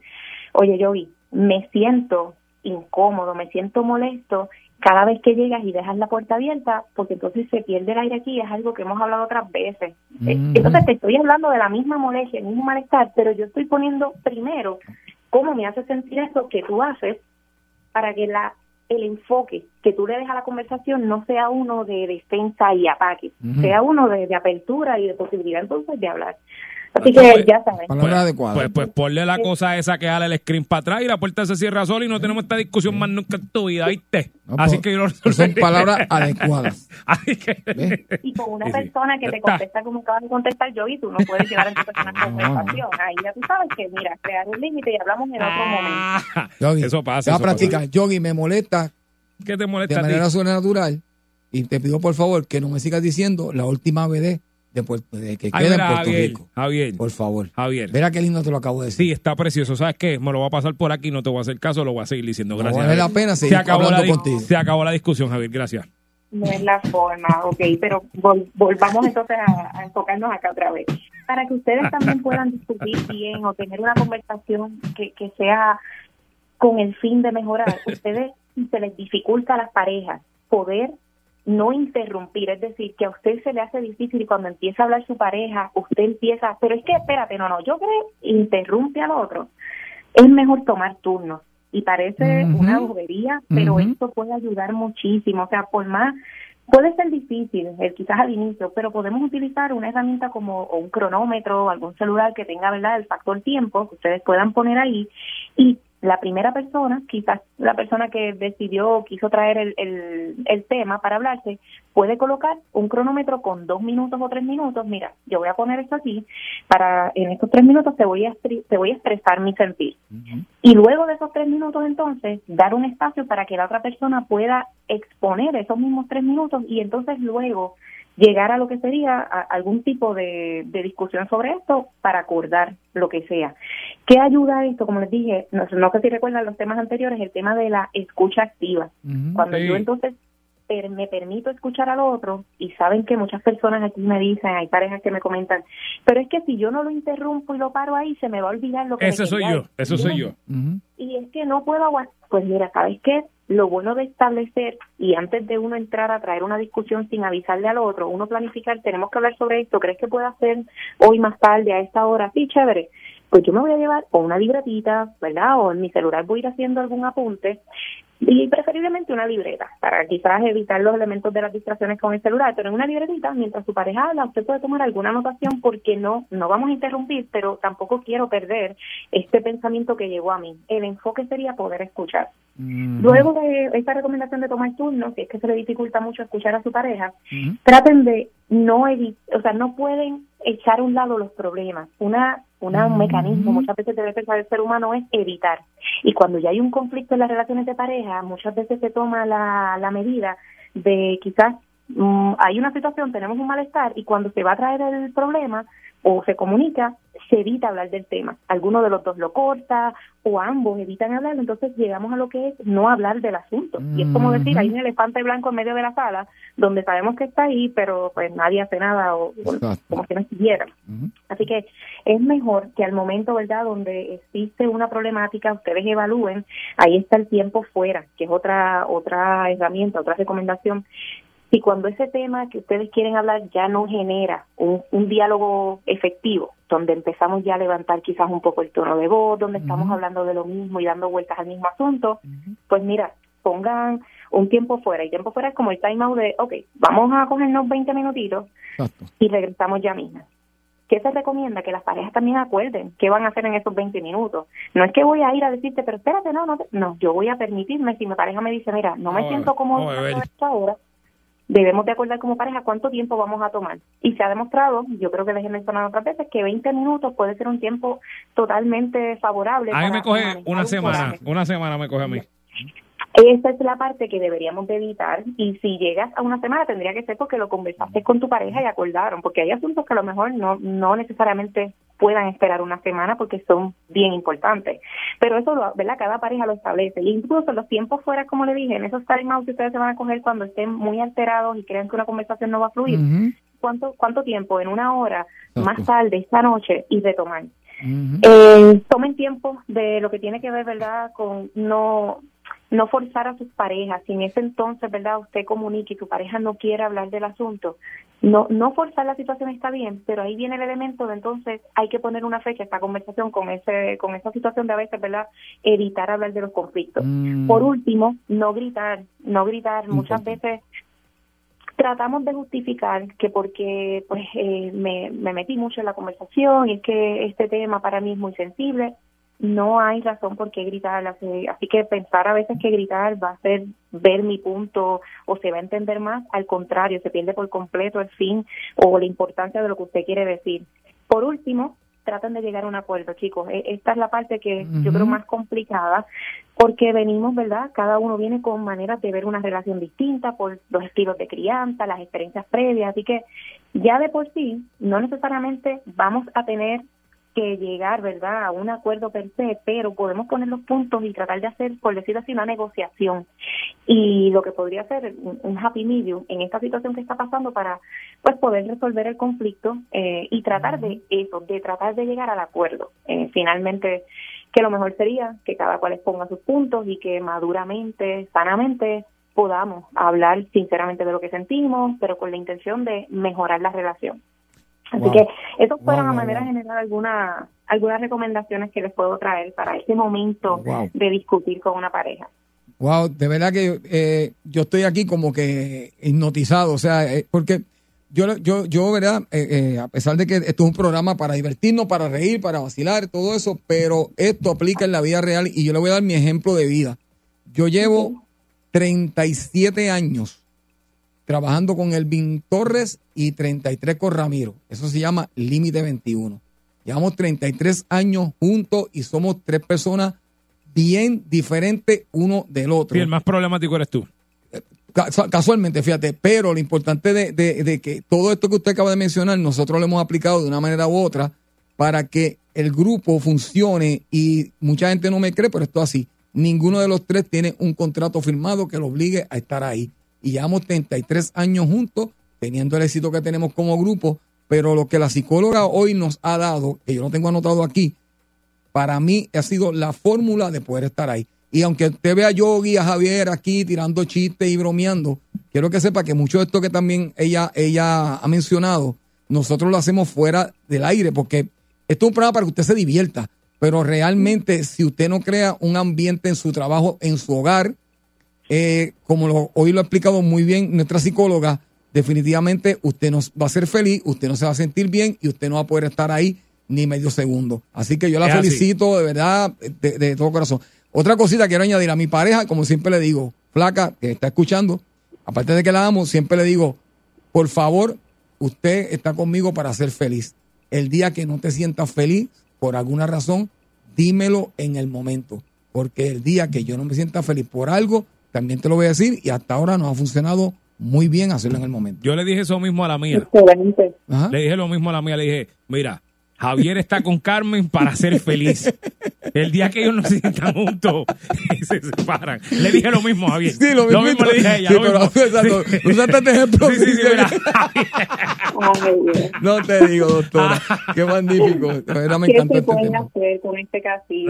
Speaker 9: Oye, yo vi, me siento incómodo, me siento molesto cada vez que llegas y dejas la puerta abierta, porque entonces se pierde el aire aquí, es algo que hemos hablado otras veces. Eh,
Speaker 4: Ujú.
Speaker 9: Entonces te estoy hablando de la misma molestia, el mismo malestar, pero yo estoy poniendo primero cómo me hace sentir eso que tú haces para que la el enfoque que tú le des a la conversación no sea uno de defensa y ataque,
Speaker 4: Ujú.
Speaker 9: sea uno de, de apertura y de posibilidad entonces de hablar. Así que ya saben.
Speaker 4: Palabra adecuada.
Speaker 8: Pues, pues ponle la cosa esa que jala el screen para atrás y la puerta se cierra sola y no tenemos esta discusión más nunca en tu vida, ¿viste?
Speaker 4: No,
Speaker 8: Así
Speaker 4: pues,
Speaker 8: que yo lo
Speaker 4: pues son palabras adecuadas.
Speaker 8: Así que...
Speaker 4: ¿Ves?
Speaker 9: Y con una
Speaker 8: Sí, sí.
Speaker 9: persona que
Speaker 8: Ya
Speaker 9: te
Speaker 8: está.
Speaker 9: contesta como acabas de contestar yo y tú no puedes llevar a esa persona en conversación. Ahí ya tú sabes que, mira, crear un límite y hablamos en otro momento.
Speaker 8: Ah,
Speaker 4: Yogi,
Speaker 8: eso pasa.
Speaker 4: Ya
Speaker 8: eso
Speaker 4: practica. Yogi, me molesta.
Speaker 8: ¿Qué te
Speaker 4: de
Speaker 8: molesta a ti?
Speaker 4: manera sobrenatural y te pido por favor que no me sigas diciendo la última vez de, Puerto- de que
Speaker 8: Ay,
Speaker 4: queda en
Speaker 8: mira,
Speaker 4: Puerto
Speaker 8: Javier,
Speaker 4: Rico.
Speaker 8: Javier,
Speaker 4: Por favor.
Speaker 8: Javier.
Speaker 4: Verá qué lindo te lo acabo de decir.
Speaker 8: Sí, está precioso. ¿Sabes qué? Me lo voy a pasar por aquí, no te voy a hacer caso, lo voy a seguir diciendo.
Speaker 4: No
Speaker 8: Gracias.
Speaker 4: vale la pena
Speaker 8: se
Speaker 4: seguir
Speaker 8: acabó, la,
Speaker 4: hablando
Speaker 8: dis-
Speaker 4: contigo.
Speaker 8: se acabó la discusión, Javier. Gracias.
Speaker 9: No es la forma, ok, pero vol- volvamos entonces a, a enfocarnos acá otra vez. Para que ustedes también puedan discutir bien o tener una conversación que, que sea con el fin de mejorar, ustedes, si se les dificulta a las parejas poder no interrumpir, es decir, que a usted se le hace difícil y cuando empieza a hablar su pareja, usted empieza, pero es que espérate, no, no, yo creo, interrumpe al otro. Es mejor tomar turnos. Y parece una bobería, pero esto puede ayudar muchísimo. O sea, por más, puede ser difícil, eh, quizás al inicio, pero podemos utilizar una herramienta como o un cronómetro o algún celular que tenga, ¿verdad?, el factor tiempo que ustedes puedan poner ahí y la primera persona, quizás la persona que decidió o quiso traer el, el, el tema para hablarse, puede colocar un cronómetro con dos minutos o tres minutos. Mira, yo voy a poner esto aquí para en estos tres minutos te voy a te voy a expresar mi sentir. Y luego de esos tres minutos entonces dar un espacio para que la otra persona pueda exponer esos mismos tres minutos y entonces luego llegar a lo que sería a- algún tipo de, de discusión sobre esto para acordar lo que sea. ¿Qué ayuda esto? Como les dije, no, no sé si recuerdan los temas anteriores, el tema de la escucha activa. Cuando
Speaker 8: Sí.
Speaker 9: yo entonces per- me permito escuchar al otro y saben que muchas personas aquí me dicen, hay parejas que me comentan, pero es que si yo no lo interrumpo y lo paro ahí, se me va a olvidar lo que me
Speaker 8: Ese soy yo, eso soy yo.
Speaker 9: Y es que no puedo aguantar. Pues mira, ¿sabes qué? Lo bueno de establecer y antes de uno entrar a traer una discusión sin avisarle al otro, uno planificar, tenemos que hablar sobre esto, ¿crees que puedo hacer hoy más tarde a esta hora? Sí, chévere. Pues yo me voy a llevar o una libretita, ¿verdad? O en mi celular voy a ir haciendo algún apunte y preferiblemente una libreta para quizás evitar los elementos de las distracciones con el celular, pero en una libretita, mientras su pareja habla, usted puede tomar alguna anotación porque no no vamos a interrumpir, pero tampoco quiero perder este pensamiento que llegó a mí. El enfoque sería poder escuchar. Luego de esta recomendación de tomar turno, si es que se le dificulta mucho escuchar a su pareja, traten de no evitar, o sea, no pueden echar a un lado los problemas. Una, una un mecanismo muchas veces debe pensar el ser humano es evitar. Y cuando ya hay un conflicto en las relaciones de pareja, muchas veces se toma la, la medida de quizás mm, hay una situación, tenemos un malestar y cuando se va a traer el problema o se comunica, se evita hablar del tema. Alguno de los dos lo corta o ambos evitan hablar, entonces llegamos a lo que es no hablar del asunto. Y es como decir, hay un elefante blanco en medio de la sala donde sabemos que está ahí, pero pues nadie hace nada o, como que no estuviera. Así que es mejor que al momento, ¿verdad?, donde existe una problemática, ustedes evalúen, ahí está el tiempo fuera, que es otra otra herramienta, otra recomendación. Y cuando ese tema que ustedes quieren hablar ya no genera un, un diálogo efectivo, donde empezamos ya a levantar quizás un poco el tono de voz, donde estamos hablando de lo mismo y dando vueltas al mismo asunto, pues mira, pongan un tiempo fuera. Y tiempo fuera es como el time out de, ok, vamos a cogernos 20 minutitos
Speaker 4: Exacto.
Speaker 9: y regresamos ya mismo. ¿Qué se recomienda? Que las parejas también acuerden qué van a hacer en esos 20 minutos. No es que voy a ir a decirte, pero espérate, no, no, te- no, yo voy a permitirme, si mi pareja me dice, mira, no me siento cómodo esto ahora, debemos de acordar como pareja cuánto tiempo vamos a tomar. Y se ha demostrado, yo creo que les he mencionado otras veces, que 20 minutos puede ser un tiempo totalmente favorable.
Speaker 8: A mí me coge una
Speaker 9: un
Speaker 8: semana, una semana me coge a mí.
Speaker 9: Esa es la parte que deberíamos de evitar y si llegas a una semana tendría que ser porque lo conversaste con tu pareja y acordaron, porque hay asuntos que a lo mejor no, no necesariamente puedan esperar una semana porque son bien importantes. Pero eso, lo, ¿verdad? Cada pareja lo establece. Y incluso los tiempos fuera, como le dije, en esos time outs que ustedes se van a coger cuando estén muy alterados y crean que una conversación no va a fluir. ¿Cuánto, ¿Cuánto tiempo? En una hora, más tarde, esta noche y.
Speaker 4: Ujú.
Speaker 9: Eh, tomen tiempo de lo que tiene que ver, ¿verdad? Con no no forzar a sus parejas. Si en ese entonces, ¿verdad? Usted comunique y tu pareja no quiere hablar del asunto, no no forzar la situación está bien, pero ahí viene el elemento de entonces hay que poner una fecha a esta conversación con ese con esa situación de a veces, ¿verdad? Evitar hablar de los conflictos.
Speaker 4: Mm.
Speaker 9: Por último, no gritar, no gritar. Muchas veces tratamos de justificar que porque pues eh, me, me metí mucho en la conversación y es que este tema para mí es muy sensible no hay razón por qué gritar así, así que pensar a veces que gritar va a hacer ver mi punto o se va a entender más al contrario se pierde por completo el fin o la importancia de lo que usted quiere decir por último tratan de llegar a un acuerdo, chicos. E- Esta es la parte que yo creo más complicada, porque venimos, ¿verdad? Cada uno viene con maneras de ver una relación distinta por los estilos de crianza, las experiencias previas, así que ya de por sí, no necesariamente vamos a tener que llegar, ¿verdad?, a un acuerdo per se, pero podemos poner los puntos y tratar de hacer, por decirlo así, una negociación. Y lo que podría ser un, happy medium en esta situación que está pasando para, pues, poder resolver el conflicto eh, y tratar de eso, de tratar de llegar al acuerdo. Eh, finalmente, que lo mejor sería que cada cual exponga sus puntos y que maduramente, sanamente, podamos hablar sinceramente de lo que sentimos, pero con la intención de mejorar la relación. Así
Speaker 4: Wow.
Speaker 9: que eso fueron
Speaker 4: Wow,
Speaker 9: a manera
Speaker 4: wow.
Speaker 9: general alguna, algunas recomendaciones que les puedo traer para este momento de discutir con una pareja.
Speaker 4: Wow, de verdad que eh, yo estoy aquí como que hipnotizado, o sea, eh, porque yo, yo, yo, verdad, Eh, eh, a pesar de que esto es un programa para divertirnos, para reír, para vacilar, todo eso, pero esto aplica en la vida real y yo le voy a dar mi ejemplo de vida. Yo llevo 37 años trabajando con Elvin Torres y 33 con Ramiro. Eso se llama Límite 21. Llevamos 33 años juntos y somos tres personas bien diferentes uno del otro.
Speaker 8: Y el más problemático eres tú.
Speaker 4: Ca- Casualmente, fíjate, pero lo importante de, de- de que todo esto que usted acaba de mencionar, nosotros lo hemos aplicado de una manera u otra para que el grupo funcione y mucha gente no me cree, pero esto es así. Ninguno de los tres tiene un contrato firmado que lo obligue a estar ahí. Y llevamos 33 años juntos, teniendo el éxito que tenemos como grupo, pero lo que la psicóloga hoy nos ha dado, que yo lo tengo anotado aquí, para mí ha sido la fórmula de poder estar ahí. Y aunque usted vea a Yogi, a Javier aquí tirando chistes y bromeando, quiero que sepa que mucho de esto que también ella, ella ha mencionado, nosotros lo hacemos fuera del aire, porque esto es un programa para que usted se divierta, pero realmente si usted no crea un ambiente en su trabajo, en su hogar, eh, como lo- hoy lo ha explicado muy bien nuestra psicóloga, definitivamente usted no va a ser feliz, usted no se va a sentir bien y usted no va a poder estar ahí ni medio segundo. Así que yo la
Speaker 8: Es así.
Speaker 4: felicito de verdad, de, de todo corazón. Otra cosita quiero añadir a mi pareja, como siempre le digo, flaca, que está escuchando, aparte de que la amo, siempre le digo, por favor, usted está conmigo para ser feliz. El día que no te sientas feliz, por alguna razón, dímelo en el momento. Porque el día que yo no me sienta feliz por algo, también te lo voy a decir y hasta ahora nos ha funcionado muy bien hacerlo en el momento.
Speaker 8: Yo le dije eso mismo a la mía.
Speaker 9: Excelente.
Speaker 4: Ajá.
Speaker 8: Le dije lo mismo a la mía. Le dije, mira, Javier está con Carmen para ser feliz. El día que ellos no se sientan juntos, se separan. Le dije lo mismo a Javier.
Speaker 4: Sí, lo,
Speaker 8: mismo le dije a ella.
Speaker 4: Sí,
Speaker 8: lo
Speaker 4: pero,
Speaker 8: mismo.
Speaker 4: exacto,
Speaker 8: Sí.
Speaker 4: usaste este ejemplo.
Speaker 8: Sí, sí, sí, mira.
Speaker 9: Ay, Dios.
Speaker 4: No te digo, doctora. Qué magnífico. De verdad me
Speaker 9: ¿Qué
Speaker 4: encantó
Speaker 9: se
Speaker 4: este
Speaker 9: pueden
Speaker 4: tema.
Speaker 9: hacer con este?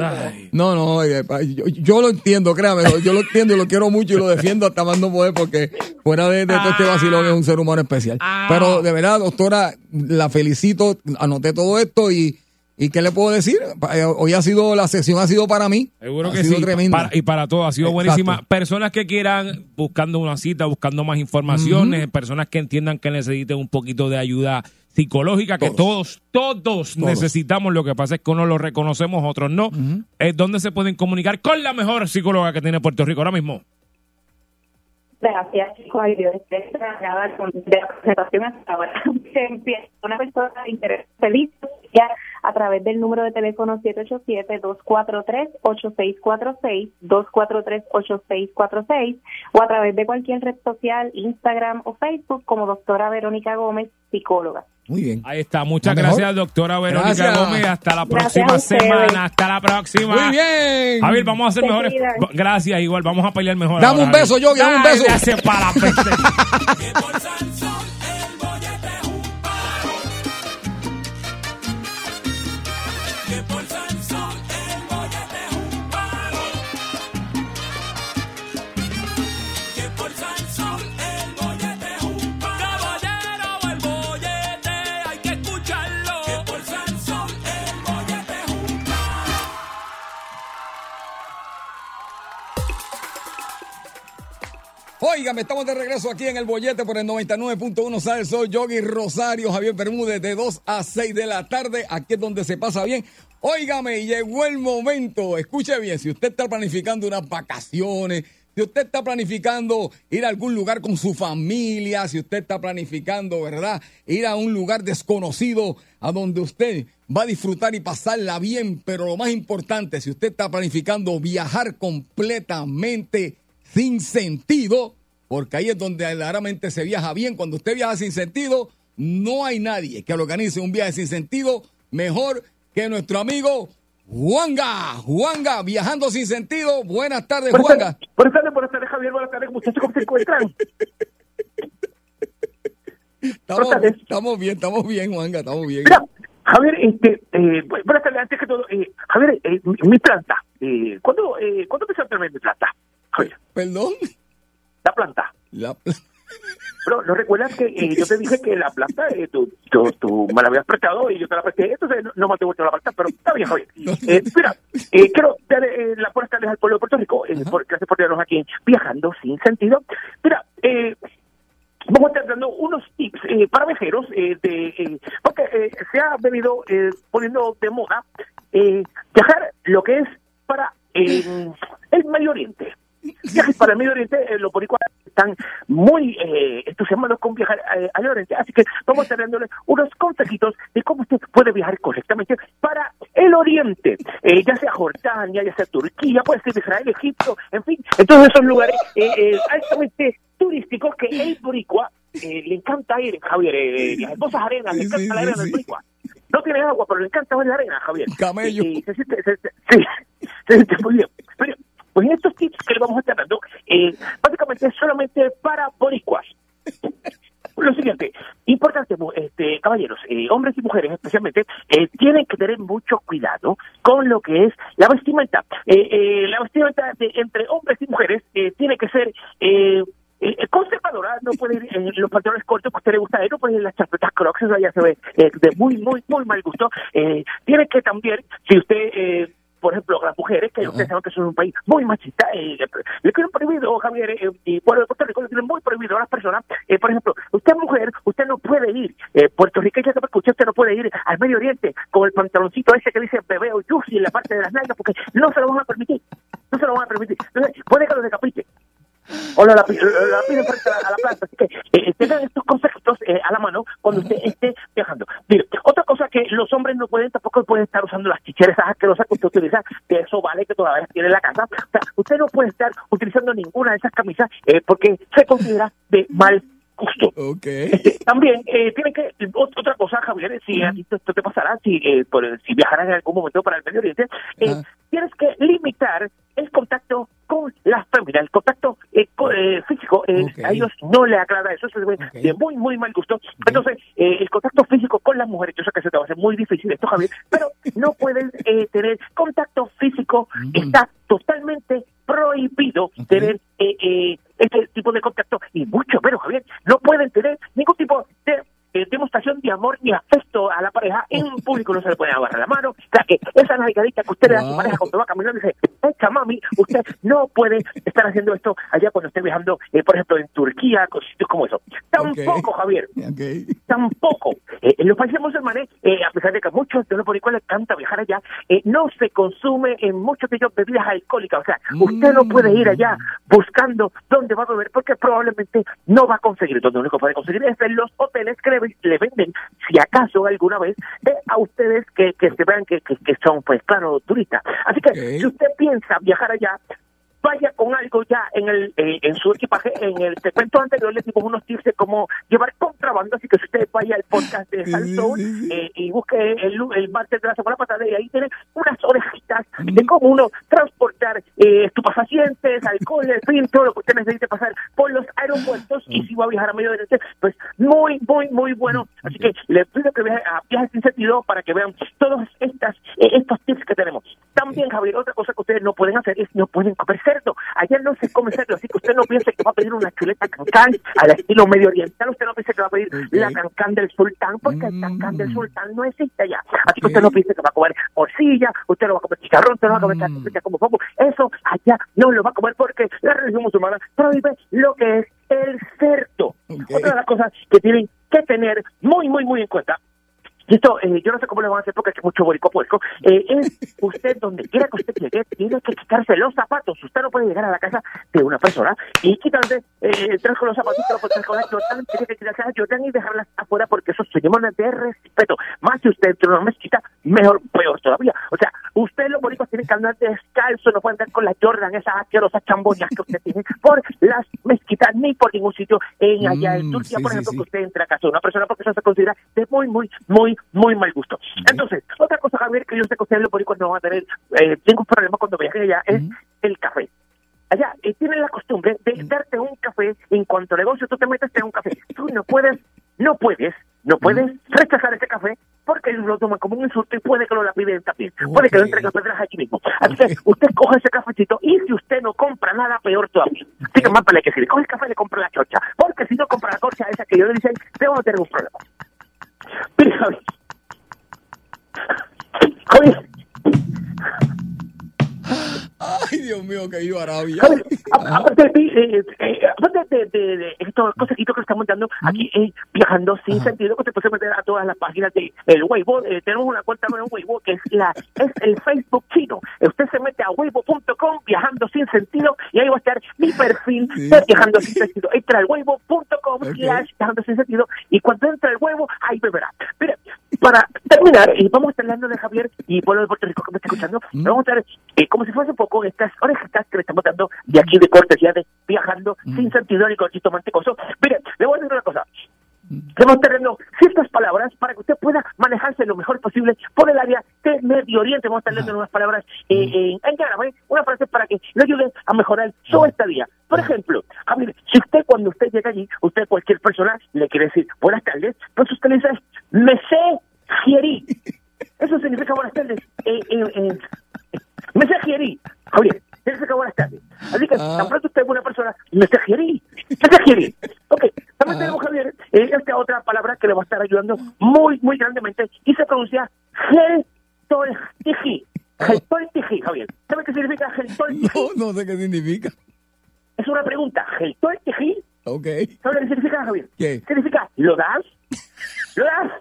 Speaker 8: Ay.
Speaker 4: No, no, oye, pa- yo, yo lo entiendo, créame, yo lo entiendo y lo quiero mucho y lo defiendo hasta más no poder porque fuera de, de todo este vacilón es un ser humano especial.
Speaker 8: Ah.
Speaker 4: Pero de verdad, doctora, la felicito, anoté todo esto y, y ¿qué le puedo decir? Eh, Hoy ha sido, la sesión ha sido para mí.
Speaker 8: Seguro
Speaker 4: ha
Speaker 8: que
Speaker 4: sido
Speaker 8: sí.
Speaker 4: tremenda.
Speaker 8: Para- y para todos ha sido
Speaker 4: Exacto.
Speaker 8: buenísima. Personas que quieran, buscando una cita, buscando más informaciones, personas que entiendan que necesiten un poquito de ayuda psicológica, que todos, todos, necesitamos. Lo que pasa es que unos lo reconocemos, otros no. Es donde se pueden comunicar con la mejor psicóloga que tiene Puerto Rico ahora mismo.
Speaker 9: Gracias, chicos. Ay, Dios, de la presentación hasta ahora. Se empieza una persona de interés feliz a través del número de teléfono 787-243-8646, 243-8646, o a través de cualquier red social, Instagram o Facebook, como doctora Verónica Gómez, psicóloga.
Speaker 4: Muy bien.
Speaker 8: Ahí está. Muchas gracias, doctora Verónica
Speaker 4: Gracias.
Speaker 8: Gómez. Hasta la
Speaker 9: Gracias
Speaker 8: próxima semana. Hasta la próxima.
Speaker 4: Muy bien.
Speaker 8: Javier, vamos a hacer mejores.
Speaker 9: cuidan.
Speaker 8: Gracias, igual. Vamos a pelear mejor.
Speaker 4: Dame
Speaker 8: ahora,
Speaker 4: un beso. Yogi, dame un beso.
Speaker 8: gracias para la
Speaker 4: Óigame, estamos de regreso aquí en el bollete por el 99.1 sale el sol. Yogi Rosario, Javier Bermúdez, de 2 a 6 de la tarde. Aquí es donde se pasa bien. Óigame, llegó el momento. Escuche bien, si usted está planificando unas vacaciones, si usted está planificando ir a algún lugar con su familia, si usted está planificando, ¿verdad? Ir a un lugar desconocido a donde usted va a disfrutar y pasarla bien, pero lo más importante, si usted está planificando viajar completamente sin sentido, porque ahí es donde verdaderamente se viaja bien. Cuando usted viaja sin sentido, no hay nadie que organice un viaje sin sentido mejor que nuestro amigo Juanga. Juanga, viajando sin sentido. Buenas tardes,
Speaker 10: Buenas
Speaker 4: Juanga.
Speaker 10: tardes, buenas tardes, buenas tardes, Javier. Buenas tardes, muchachos, ¿cómo se encuentran?
Speaker 4: Estamos, estamos bien, estamos bien, Juanga, estamos bien.
Speaker 10: Mira, Javier, este, eh, bu- buenas tardes, antes que todo, eh, Javier, eh, mi, planta, eh, ¿cuándo, eh, ¿cuándo empezó a tener mi planta? Javier,
Speaker 4: Perdón.
Speaker 10: la planta.
Speaker 4: La-
Speaker 10: Pero no recuerdas que eh, yo te dije que la planta, eh, tú, tú, tú me la habías prestado y yo te la presté, entonces no, no me te vuelto la planta, pero está bien, Javier. Eh, mira, eh, quiero dar eh, las buenas tardes al pueblo de Puerto Rico, por, gracias por tenernos aquí viajando sin sentido. Mira, eh, vamos a estar dando unos tips eh, para viajeros, eh, de, porque eh, se ha venido eh, poniendo de moda eh, viajar lo que es para eh, el Medio Oriente. Viajes para el Medio Oriente, eh, los boricuas están muy eh, entusiasmados con viajar eh, al Oriente, así que vamos a dándoles unos consejitos de cómo usted puede viajar correctamente para el Oriente, eh, ya sea Jordania, ya sea Turquía, puede ser Israel, Egipto, en fin, en todos esos lugares eh, eh, altamente turísticos que el boricua eh, le encanta ir, Javier, eh, las hermosas arenas, le encanta
Speaker 4: sí,
Speaker 10: la arena
Speaker 4: sí.
Speaker 10: del boricua. No tiene agua, pero le encanta ver la arena, Javier.
Speaker 4: Camello.
Speaker 10: Se siente, se- se- sí, se siente muy bien. Pero Pues estos tips que le vamos a estar dando, eh, básicamente solamente para boricuas. Lo siguiente, importante, este, caballeros, eh, hombres y mujeres especialmente, eh, tienen que tener mucho cuidado con lo que es la vestimenta. Eh, eh, la vestimenta de, entre hombres y mujeres tiene que ser conservadora, no puede ir en los pantalones cortos que a usted le gusta, no puede ir en las chapetas crocs, eso ya se ve eh, de muy, muy, muy mal gusto. Eh, tiene que también, si usted... Eh, por ejemplo, las mujeres, que ustedes saben que son un país muy machista, eh, le tienen prohibido, Javier, eh, y bueno, de Puerto Rico le tienen muy prohibido a las personas, eh, por ejemplo, usted es mujer, usted no puede ir, eh, puertorriqueña que me escucha, usted no puede ir al Medio Oriente con el pantaloncito ese que dice bebé o yusi en la parte de las nalgas, porque no se lo van a permitir, no se lo van a permitir. Entonces, puede que lo decapite. O la, la, la piden frente a la, a la planta. Así que eh, tengan estos conceptos eh, a la mano cuando usted esté viajando. Otra cosa que los hombres no pueden, tampoco pueden estar usando las chicheras asquerosas que usted utiliza, que eso vale que todavía tiene en la casa. O sea, usted no puede estar utilizando ninguna de esas camisas eh, porque se considera de mal gusto. Este, también eh, tiene que ot- otra cosa Javier si a ti esto te pasará si eh, por, si viajarás en algún momento para el Medio Oriente eh, tienes que limitar el contacto con las féminas el contacto eh, co- eh, físico eh, a ellos no le agrada eso eso ve de muy muy mal gusto. Entonces eh, el contacto físico con las mujeres yo sé que se te va a hacer muy difícil esto Javier pero no pueden eh, tener contacto físico está totalmente prohibido tener eh, eh, este tipo de contacto y mucho menos Javier no pueden tener ningún tipo de eh, demostración de amor ni afecto a la pareja en público no se le puede agarrar la mano. O sea que esa navegadita que usted le da a su pareja cuando va caminando y dice echa mami usted no puede estar haciendo esto allá cuando esté viajando eh, por ejemplo en Turquía con sitios como eso tampoco Javier. Tampoco. Eh, en los países musulmanes, eh, a pesar de que a muchos de los boricuas les encanta viajar allá, no se consume en muchos de ellos bebidas alcohólicas. O sea, usted no puede ir allá buscando dónde va a beber porque probablemente no va a conseguir. Donde lo único que puede conseguir es en los hoteles que le, le venden, si acaso alguna vez, eh, a ustedes que, que se vean que, que, que son, pues claro, turistas. Así que si usted piensa viajar allá, vaya con algo ya en el eh, en su equipaje. En el segmento anterior les dimos unos tips de cómo llevar contrabando, así que si usted vaya al podcast de Salsoul eh, y busque el, el martes de la semana pasada, y ahí tiene unas orejitas de cómo uno transportar eh, estupefacientes, alcohol, en fin, todo lo que usted necesite pasar por los aeropuertos y si va a viajar a Medio Oriente, pues muy, muy, muy bueno. Así que les pido que viaje a Viajes Sin Sentido para que vean todos estas, eh, estos tips que tenemos. También, Javier, otra cosa que ustedes no pueden hacer es no pueden comer cerdo. Allá no se come cerdo, así que usted no piense que va a pedir una chuleta cancán al estilo medio oriental. Usted no piense que va a pedir la cancán del sultán, porque el cancán del sultán no existe allá. Así que usted no piense que va a comer morcilla, usted no va a comer chicharrón, usted no va a comer carne como poco. Eso allá no lo va a comer porque la religión musulmana prohíbe lo que es el cerdo. Otra de las cosas que tienen que tener muy, muy, muy en cuenta y esto, eh, yo no sé cómo lo van a hacer porque es mucho borico puerco. Eh, es usted, donde quiera que usted llegue, tiene que quitarse los zapatos. Usted no puede llegar a la casa de una persona y quitarse, eh, con los zapatitos, no puede con la Jordan, tiene que quitarse la Jordan y dejarlas afuera porque eso se llama de respeto. Más si usted entra en una mezquita, mejor, peor todavía. O sea, usted los boricos tienen que andar descalzo, no pueden andar con la Jordan, esas asquerosas chamboñas que usted tiene por las mezquitas ni por ningún sitio en allá en
Speaker 11: Mm,
Speaker 10: Turquía,
Speaker 11: sí,
Speaker 10: por
Speaker 11: sí,
Speaker 10: ejemplo,
Speaker 11: sí.
Speaker 10: que usted entra a casa de una persona porque eso se considera de muy, muy, muy, muy mal gusto. Entonces, otra cosa, Javier, que yo sé que ustedes los boricos no van a tener eh, ningún problema cuando viajen allá es el café. Allá eh, tienen la costumbre de darte un café en cuanto negocio tú te metes en un café. Tú no puedes, no puedes, no puedes rechazar ese café porque ellos lo toman como un insulto y puede que lo la piden también. Puede que lo entreguen a pedras aquí mismo. Así que usted coge ese cafecito y si usted no compra nada, peor todavía. Así que más vale que si le coge el café, le compra la chocha. Porque si no compra la corcha esa que yo le dicen, te vamos a tener un problema. Mire, Javi.
Speaker 4: Ay, Dios mío, que iba Arabia.
Speaker 10: Aparte de, eh, eh, de, de, estos consejitos que estamos dando aquí eh, viajando sin sentido, que te puedes meter a todas las páginas de el Weibo. eh, tenemos una cuenta en Weibo que es la es el Facebook chino. Eh, Usted se mete a weibo.com viajando sin sentido y ahí va a estar mi perfil de viajando sin sentido. Entra al weibo.com viajando sin sentido y cuando entra el huevo, ahí beberá. Mire, para terminar, y vamos a estar hablando de Javier y pueblo de Puerto Rico que me está escuchando, vamos a estar eh, como si fuese poco estas orejitas que le estamos dando de aquí de cortesía de viajando sin sentido ni cortito mantecoso. Mire, le voy a decir una cosa. Estamos teniendo ciertas palabras para que usted pueda manejarse lo mejor posible por el área de Medio Oriente. Vamos a estar leyendo unas palabras eh, en, en árabe, una frase para que le ayude a mejorar su estadía. Por ejemplo, a ver, si usted cuando usted llega allí, usted cualquier persona le quiere decir buenas tardes, pues usted le dice, me sé Gieri. Eso significa buenas tardes. Eh, eh, eh, me sé Gieri, Javier. Significa buenas tardes. Así que tan pronto usted es una persona, me sé Gieri. Me sé Gieri. Ok, también tenemos, Javier, eh, esta otra palabra que le va a estar ayudando muy, muy grandemente y se pronuncia Geltoltiji. Geltoltiji, Javier. ¿Sabe qué significa Geltoltiji?
Speaker 4: No, no sé qué significa.
Speaker 10: Es una pregunta. Geltoltiji.
Speaker 4: Ok.
Speaker 10: ¿Sabe qué significa, Javier?
Speaker 4: ¿Qué?
Speaker 10: Significa, ¿lo das? ¿Lo das?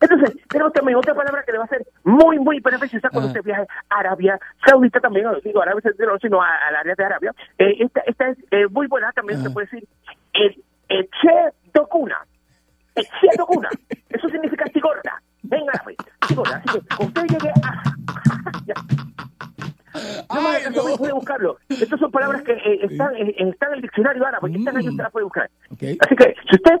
Speaker 10: Entonces, tenemos también otra palabra que le va a ser muy, muy beneficiosa cuando usted viaje a Arabia Saudita también, no digo Arabia Saudita, no, sino al área de Arabia. Eh, esta, esta es eh, muy buena, también se puede decir el Eche Dokuna. Eche Dokuna. Eso significa cigorda en árabe. Cigorda. Así que usted llegue a... No me haga caso, puede buscarlo. Estas son palabras que eh, están, eh, están en el diccionario árabe, que están ahí, usted las puede buscar. Así que, si usted,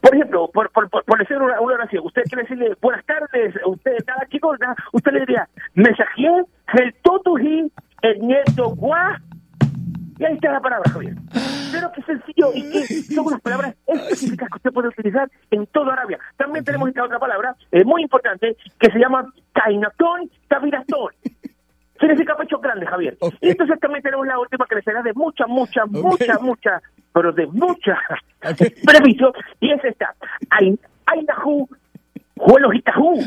Speaker 10: por ejemplo, por, por, por, por decir una, una oración, usted quiere decirle buenas tardes, usted cada chico, ¿no? usted le diría, mensaje, el totuji, el nieto guá, y ahí está la palabra, Javier. Pero qué sencillo y que son unas palabras específicas que usted puede utilizar en toda Arabia. También tenemos esta otra palabra eh, muy importante que se llama kainatón tabiratón. Significa pecho grande, Javier. Y entonces también tenemos la última que le será de mucha, mucha, mucha, mucha, pero de mucha beneficio. Y es esta. Ain- Ainahu, Huelojitahu.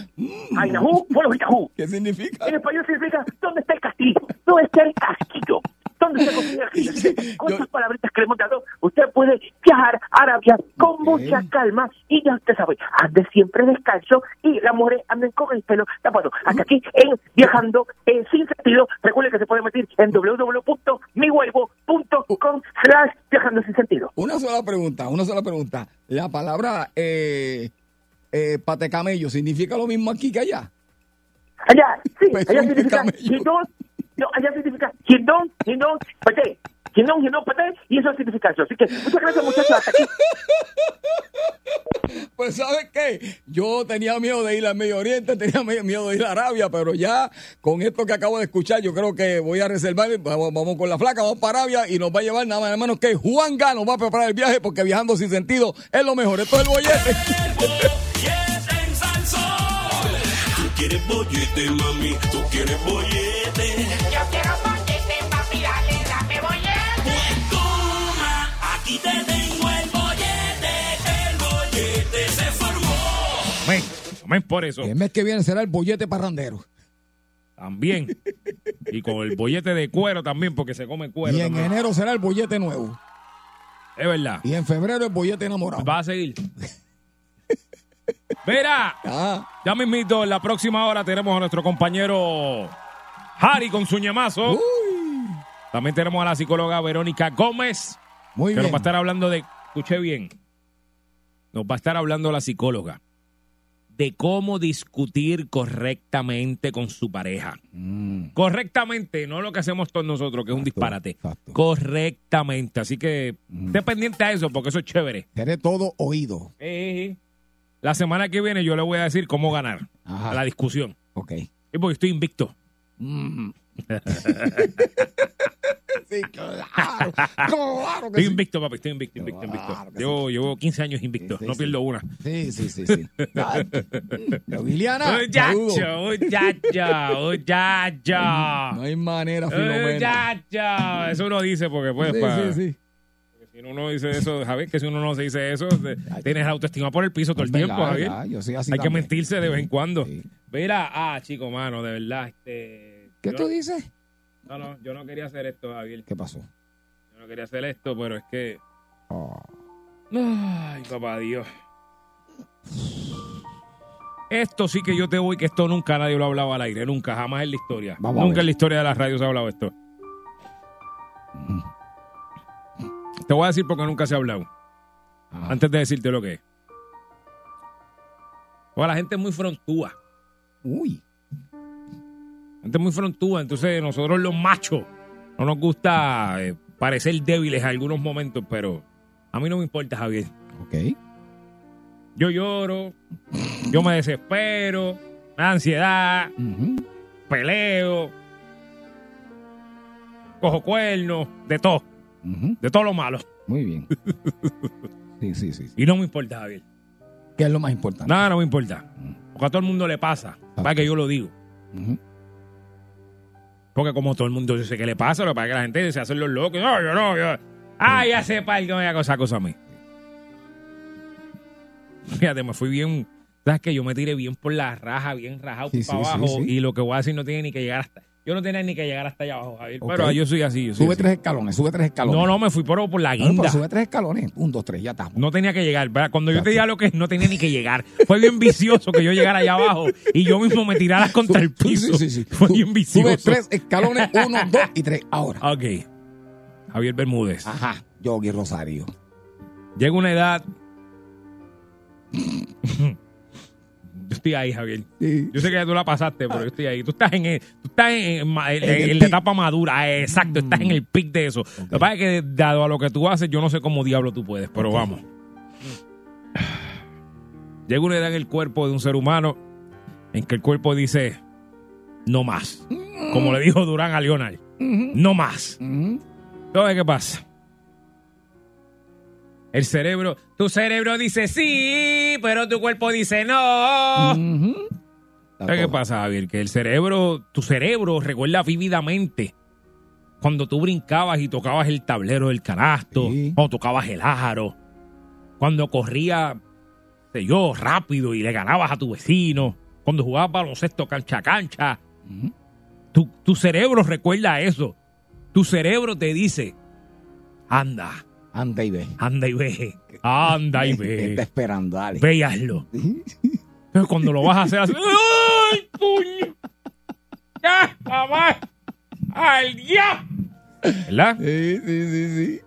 Speaker 10: Ainahu, Huelojitahu.
Speaker 4: ¿Qué significa?
Speaker 10: En español significa ¿dónde está el castillo? ¿Dónde está el castillo? ¿Dónde se consigue el Con esas palabritas que le hemos dado, usted puede viajar a Arabia con mucha calma y ya usted sabe, ande siempre descalzo y las mujeres anden con el pelo tapado. Hasta aquí en Viajando eh, Sin Sentido. Recuerde que se puede meter en www.mihuevo.com slash Viajando Sin Sentido.
Speaker 4: Una sola pregunta, una sola pregunta. La palabra eh, eh, patecamello significa lo mismo aquí que allá.
Speaker 10: Allá, sí,
Speaker 4: Pues
Speaker 10: allá significa no, allá significa Hindón, Hindón, Pate. Hindón, Hindón, Pate, y eso significa eso. Así que muchas gracias, muchachos, hasta aquí.
Speaker 4: Pues ¿sabes qué? Yo tenía miedo de ir al Medio Oriente, tenía miedo de ir a Arabia, pero ya con esto que acabo de escuchar, yo creo que voy a reservar, vamos, vamos con la flaca, vamos para Arabia y nos va a llevar nada más nada menos que Juan Gano, va a preparar el viaje porque viajando sin sentido es lo mejor. Esto es el bollete.
Speaker 2: Quieres bollete, mami, tú quieres bollete.
Speaker 3: Yo quiero bollete, papi, dale, dame bollete.
Speaker 2: Pues toma, aquí te tengo el bollete. El bollete se formó.
Speaker 8: Amén. Amén por eso.
Speaker 4: El mes que viene será el bollete parrandero.
Speaker 8: También. Y con el bollete de cuero también, porque se come cuero.
Speaker 4: Y en
Speaker 8: también.
Speaker 4: enero será el bollete nuevo.
Speaker 8: Es verdad.
Speaker 4: Y en febrero el bollete enamorado.
Speaker 8: Va a seguir. Mira,
Speaker 4: Ah,
Speaker 8: ya mismito, en la próxima hora tenemos a nuestro compañero Harry con su ñemazo.
Speaker 4: uy,
Speaker 8: También tenemos a la psicóloga Verónica Gómez,
Speaker 4: muy
Speaker 8: que nos
Speaker 4: bien.
Speaker 8: va a estar hablando de, escuche bien, nos va a estar hablando la psicóloga de cómo discutir correctamente con su pareja.
Speaker 4: Mm,
Speaker 8: Correctamente, no lo que hacemos todos nosotros, que es un disparate.
Speaker 4: exacto.
Speaker 8: Correctamente. Así que esté pendiente a eso, porque eso es chévere.
Speaker 4: seré todo oído.
Speaker 8: Eh, La semana que viene yo le voy a decir cómo ganar
Speaker 4: Ajá.
Speaker 8: a la discusión.
Speaker 4: Ok.
Speaker 8: Y porque estoy invicto.
Speaker 4: Mm. sí, claro. Claro que
Speaker 8: Estoy
Speaker 4: sí.
Speaker 8: invicto, papi. Estoy invicto, invicto, invicto. Llevo, llevo 15 años invicto. No pierdo una.
Speaker 4: Sí, sí, sí, sí. Pero, Liliana, saludo.
Speaker 8: Muchacho, muchacho, muchacho.
Speaker 4: No hay manera, Filomena.
Speaker 8: Muchacho. Eso uno dice porque pues
Speaker 4: Sí,
Speaker 8: pa-
Speaker 4: sí, sí.
Speaker 8: Si uno no dice eso, Javier, que si uno no se dice eso, te- tienes la autoestima por el piso todo el
Speaker 4: Verdad,
Speaker 8: tiempo, Javier.
Speaker 4: verdad, yo soy así
Speaker 8: Hay que mentirse de vez en cuando.
Speaker 4: Sí.
Speaker 8: Mira, ah, chico, mano, de verdad, este...
Speaker 4: ¿Qué
Speaker 8: yo-
Speaker 4: tú dices?
Speaker 8: No, no, yo no quería hacer esto, Javier.
Speaker 4: ¿Qué pasó?
Speaker 8: Yo no quería hacer esto, pero es que...
Speaker 4: Oh.
Speaker 8: Ay, papá Dios. Esto sí que yo te voy, que esto nunca nadie lo ha hablado al aire, nunca, jamás en la historia.
Speaker 4: Vamos
Speaker 8: nunca en la historia de las radios se ha hablado esto. Te voy a decir porque nunca se ha hablado.
Speaker 4: Ajá.
Speaker 8: Antes de decirte lo que es. Porque la gente es muy frontúa.
Speaker 4: Uy.
Speaker 8: La gente es muy frontúa. Entonces, nosotros los machos no nos gusta eh, parecer débiles en algunos momentos, pero a mí no me importa, Javier.
Speaker 4: Ok.
Speaker 8: Yo lloro, yo me desespero, me da ansiedad, peleo, cojo cuernos, de todo, De todo lo malo.
Speaker 4: Muy bien. Sí, sí, sí.
Speaker 8: Y no me importa, Javier.
Speaker 4: ¿Qué es lo más importante?
Speaker 8: Nada, no me importa. Porque a todo el mundo le pasa. Para que yo lo digo. Porque como todo el mundo yo sé que le pasa, lo que pasa es que la gente se hace los locos. No, yo no, yo. Ah, ya sepa el que me haga esa cosa a mí. Fíjate, me fui bien. ¿Sabes que Yo me tiré bien por la raja, bien rajado
Speaker 4: Sí,
Speaker 8: para
Speaker 4: sí,
Speaker 8: abajo. Y lo que voy a decir no tiene ni que llegar hasta. Yo no tenía ni que llegar hasta allá abajo, Javier. Pero yo soy así. Yo soy
Speaker 4: Sube
Speaker 8: así.
Speaker 4: tres escalones, sube tres escalones.
Speaker 8: No, no, me fui por, por la
Speaker 4: Bueno,
Speaker 8: guinda.
Speaker 4: pero sube tres escalones. Un, dos, tres, ya estamos.
Speaker 8: No tenía que llegar. ¿verdad? Cuando yo te diga lo que es, no tenía ni que llegar. Fue bien vicioso que yo llegara allá abajo y yo mismo me tirara contra el piso.
Speaker 4: sí, sí, sí.
Speaker 8: Fue bien vicioso.
Speaker 4: Sube tres escalones, uno, dos y tres. Ahora.
Speaker 8: Ok. Javier Bermúdez.
Speaker 4: Ajá. Yogi Rosario.
Speaker 8: Llega una edad. estoy ahí, Javier.
Speaker 4: Sí.
Speaker 8: Yo sé que ya tú la pasaste, pero yo estoy ahí. Tú estás en, el- tú estás en, en- en-
Speaker 4: En el
Speaker 8: en la etapa madura. Ah, Exacto, estás en el pic de eso. Lo que pasa es que, dado a lo que tú haces, yo no sé cómo diablo tú puedes, pero vamos. Llega una edad en el cuerpo de un ser humano en que el cuerpo dice: No más. Como le dijo Durán a Leonard: No más. Entonces, ¿qué pasa? El cerebro, tu cerebro dice sí, pero tu cuerpo dice no.
Speaker 4: Ujú.
Speaker 8: ¿Sabes qué pasa, Javier? Que el cerebro, tu cerebro recuerda vívidamente cuando tú brincabas y tocabas el tablero del canasto,
Speaker 4: Sí.
Speaker 8: cuando tocabas el aro, cuando corría, sé yo, rápido y le ganabas a tu vecino, cuando jugabas baloncesto cancha a cancha. Tu cerebro recuerda eso. Tu cerebro te dice, anda,
Speaker 4: Anda y ve.
Speaker 8: anda y ve, anda y
Speaker 4: Está
Speaker 8: ve,
Speaker 4: esperando, dale.
Speaker 8: ve y hazlo. Entonces cuando lo vas a hacer así, ¡ay, puño! ¡Ya, mamá! ¡Al ya! ¿Verdad?
Speaker 4: Sí, sí, sí, sí.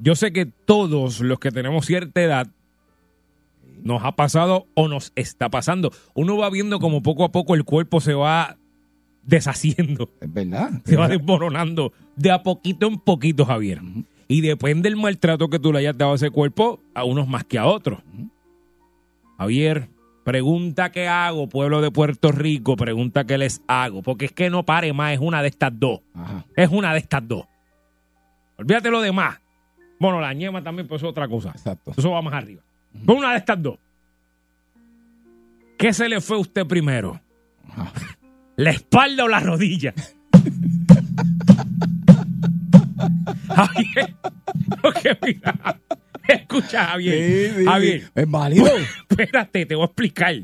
Speaker 8: Yo sé que todos los que tenemos cierta edad nos ha pasado o nos está pasando. Uno va viendo como poco a poco el cuerpo se va deshaciendo,
Speaker 4: Es verdad.
Speaker 8: se va desmoronando de a poquito en poquito, Javier. Y depende del maltrato que tú le hayas dado a ese cuerpo, a unos más que a otros. Javier, pregunta qué hago, pueblo de Puerto Rico, pregunta qué les hago, porque es que no pare más, es una de estas dos.
Speaker 4: Ajá.
Speaker 8: Es una de estas dos. Olvídate lo demás. Bueno, la ñema también, pues es otra cosa.
Speaker 4: Exacto.
Speaker 8: Eso va más arriba. Pero una de estas dos. ¿Qué se le fue a usted primero?
Speaker 4: Ajá.
Speaker 8: ¿La espalda o la rodilla? Javier, porque mira, escucha, Javier.
Speaker 4: Sí, sí,
Speaker 8: Javier,
Speaker 4: sí. Es válido.
Speaker 8: espérate, te voy a explicar.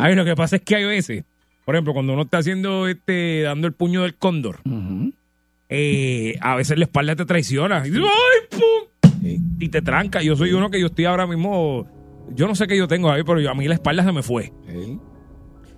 Speaker 8: A ver, lo que pasa es que hay veces, por ejemplo, cuando uno está haciendo este, dando el puño del cóndor, eh, a veces la espalda te traiciona. Y, dices, ¡ay, pum!
Speaker 4: Sí.
Speaker 8: y te tranca. Yo soy uno que yo estoy ahora mismo, yo no sé qué yo tengo ahí, pero yo- a mí la espalda se me fue.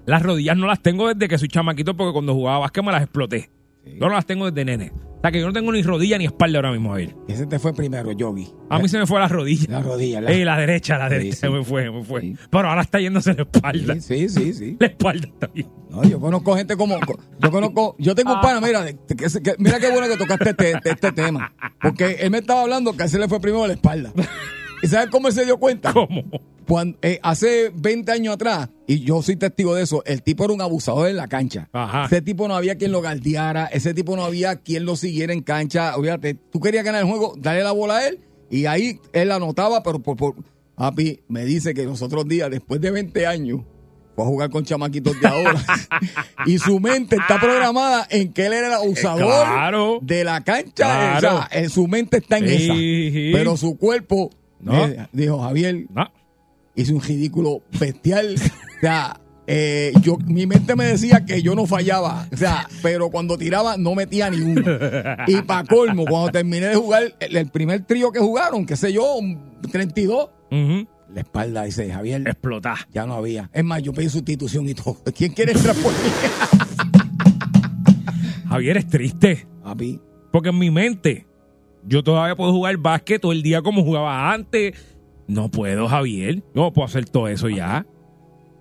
Speaker 8: Las rodillas no las tengo desde que soy chamaquito porque cuando jugaba básquet me las exploté.
Speaker 4: Sí.
Speaker 8: Yo no las tengo desde nene. O sea que yo no tengo ni rodilla ni espalda ahora mismo, Javier.
Speaker 4: Ese te fue primero, Yogi.
Speaker 8: A mí se me fue la rodilla.
Speaker 4: La rodilla. La...
Speaker 8: Eh, la derecha, la derecha
Speaker 4: sí.
Speaker 8: se me fue, me fue.
Speaker 4: Sí.
Speaker 8: Pero ahora está yéndose la espalda.
Speaker 4: Sí, sí, sí, sí.
Speaker 8: La espalda está bien.
Speaker 4: No, yo conozco gente como. Yo conozco. Yo tengo un pana, mira, de- que- que- mira qué bueno que tocaste este, este- este tema. Porque él me estaba hablando que a ese le fue primero la espalda. ¿Y sabes cómo él se dio cuenta?
Speaker 8: ¿Cómo?
Speaker 4: Cuando, eh, hace 20 años atrás, y yo soy testigo de eso, el tipo era un abusador en la cancha.
Speaker 8: Ajá.
Speaker 4: Ese tipo no había quien lo guardiara, ese tipo no había quien lo siguiera en cancha. Olvídate, tú querías ganar el juego, dale la bola a él, y ahí él anotaba, pero por, por papi me dice que los otros días, después de 20 años, fue a jugar con chamaquitos de ahora. y su mente está programada en que él era el abusador
Speaker 8: Claro.
Speaker 4: de la cancha.
Speaker 8: Claro.
Speaker 4: O sea, en su mente está en
Speaker 8: Sí,
Speaker 4: esa.
Speaker 8: sí.
Speaker 4: Pero su cuerpo,
Speaker 8: No.
Speaker 4: dijo Javier,
Speaker 8: No.
Speaker 4: hice un ridículo bestial. O sea, eh, yo, mi mente me decía que yo no fallaba. O sea, pero cuando tiraba no metía ni uno. Y para colmo, cuando terminé de jugar, el, el primer trío que jugaron, qué sé yo, un 32,
Speaker 8: Ujú.
Speaker 4: la espalda dice Javier,
Speaker 8: Explotar.
Speaker 4: ya no había. Es más, yo pedí sustitución y todo. ¿Quién quiere entrar por mí?
Speaker 8: Javier es triste.
Speaker 4: Papi,
Speaker 8: Porque en mi mente, yo todavía puedo jugar básquet todo el día como jugaba antes. No puedo, Javier. No puedo hacer todo eso ya.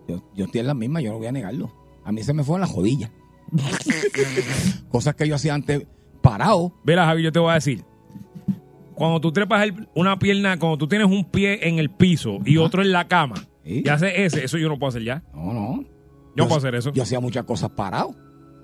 Speaker 4: yo, yo estoy en la misma, yo no voy a negarlo. A mí se me fue en la jodilla. Cosas que yo hacía antes parado.
Speaker 8: Vela, Javier, yo te voy a decir. cuando tú trepas el- una pierna, cuando tú tienes un pie en el piso y otro en la cama,
Speaker 4: Sí.
Speaker 8: y haces ese, eso yo no puedo hacer ya.
Speaker 4: No, no.
Speaker 8: Yo puedo hacer eso.
Speaker 4: Yo hacía muchas cosas parado,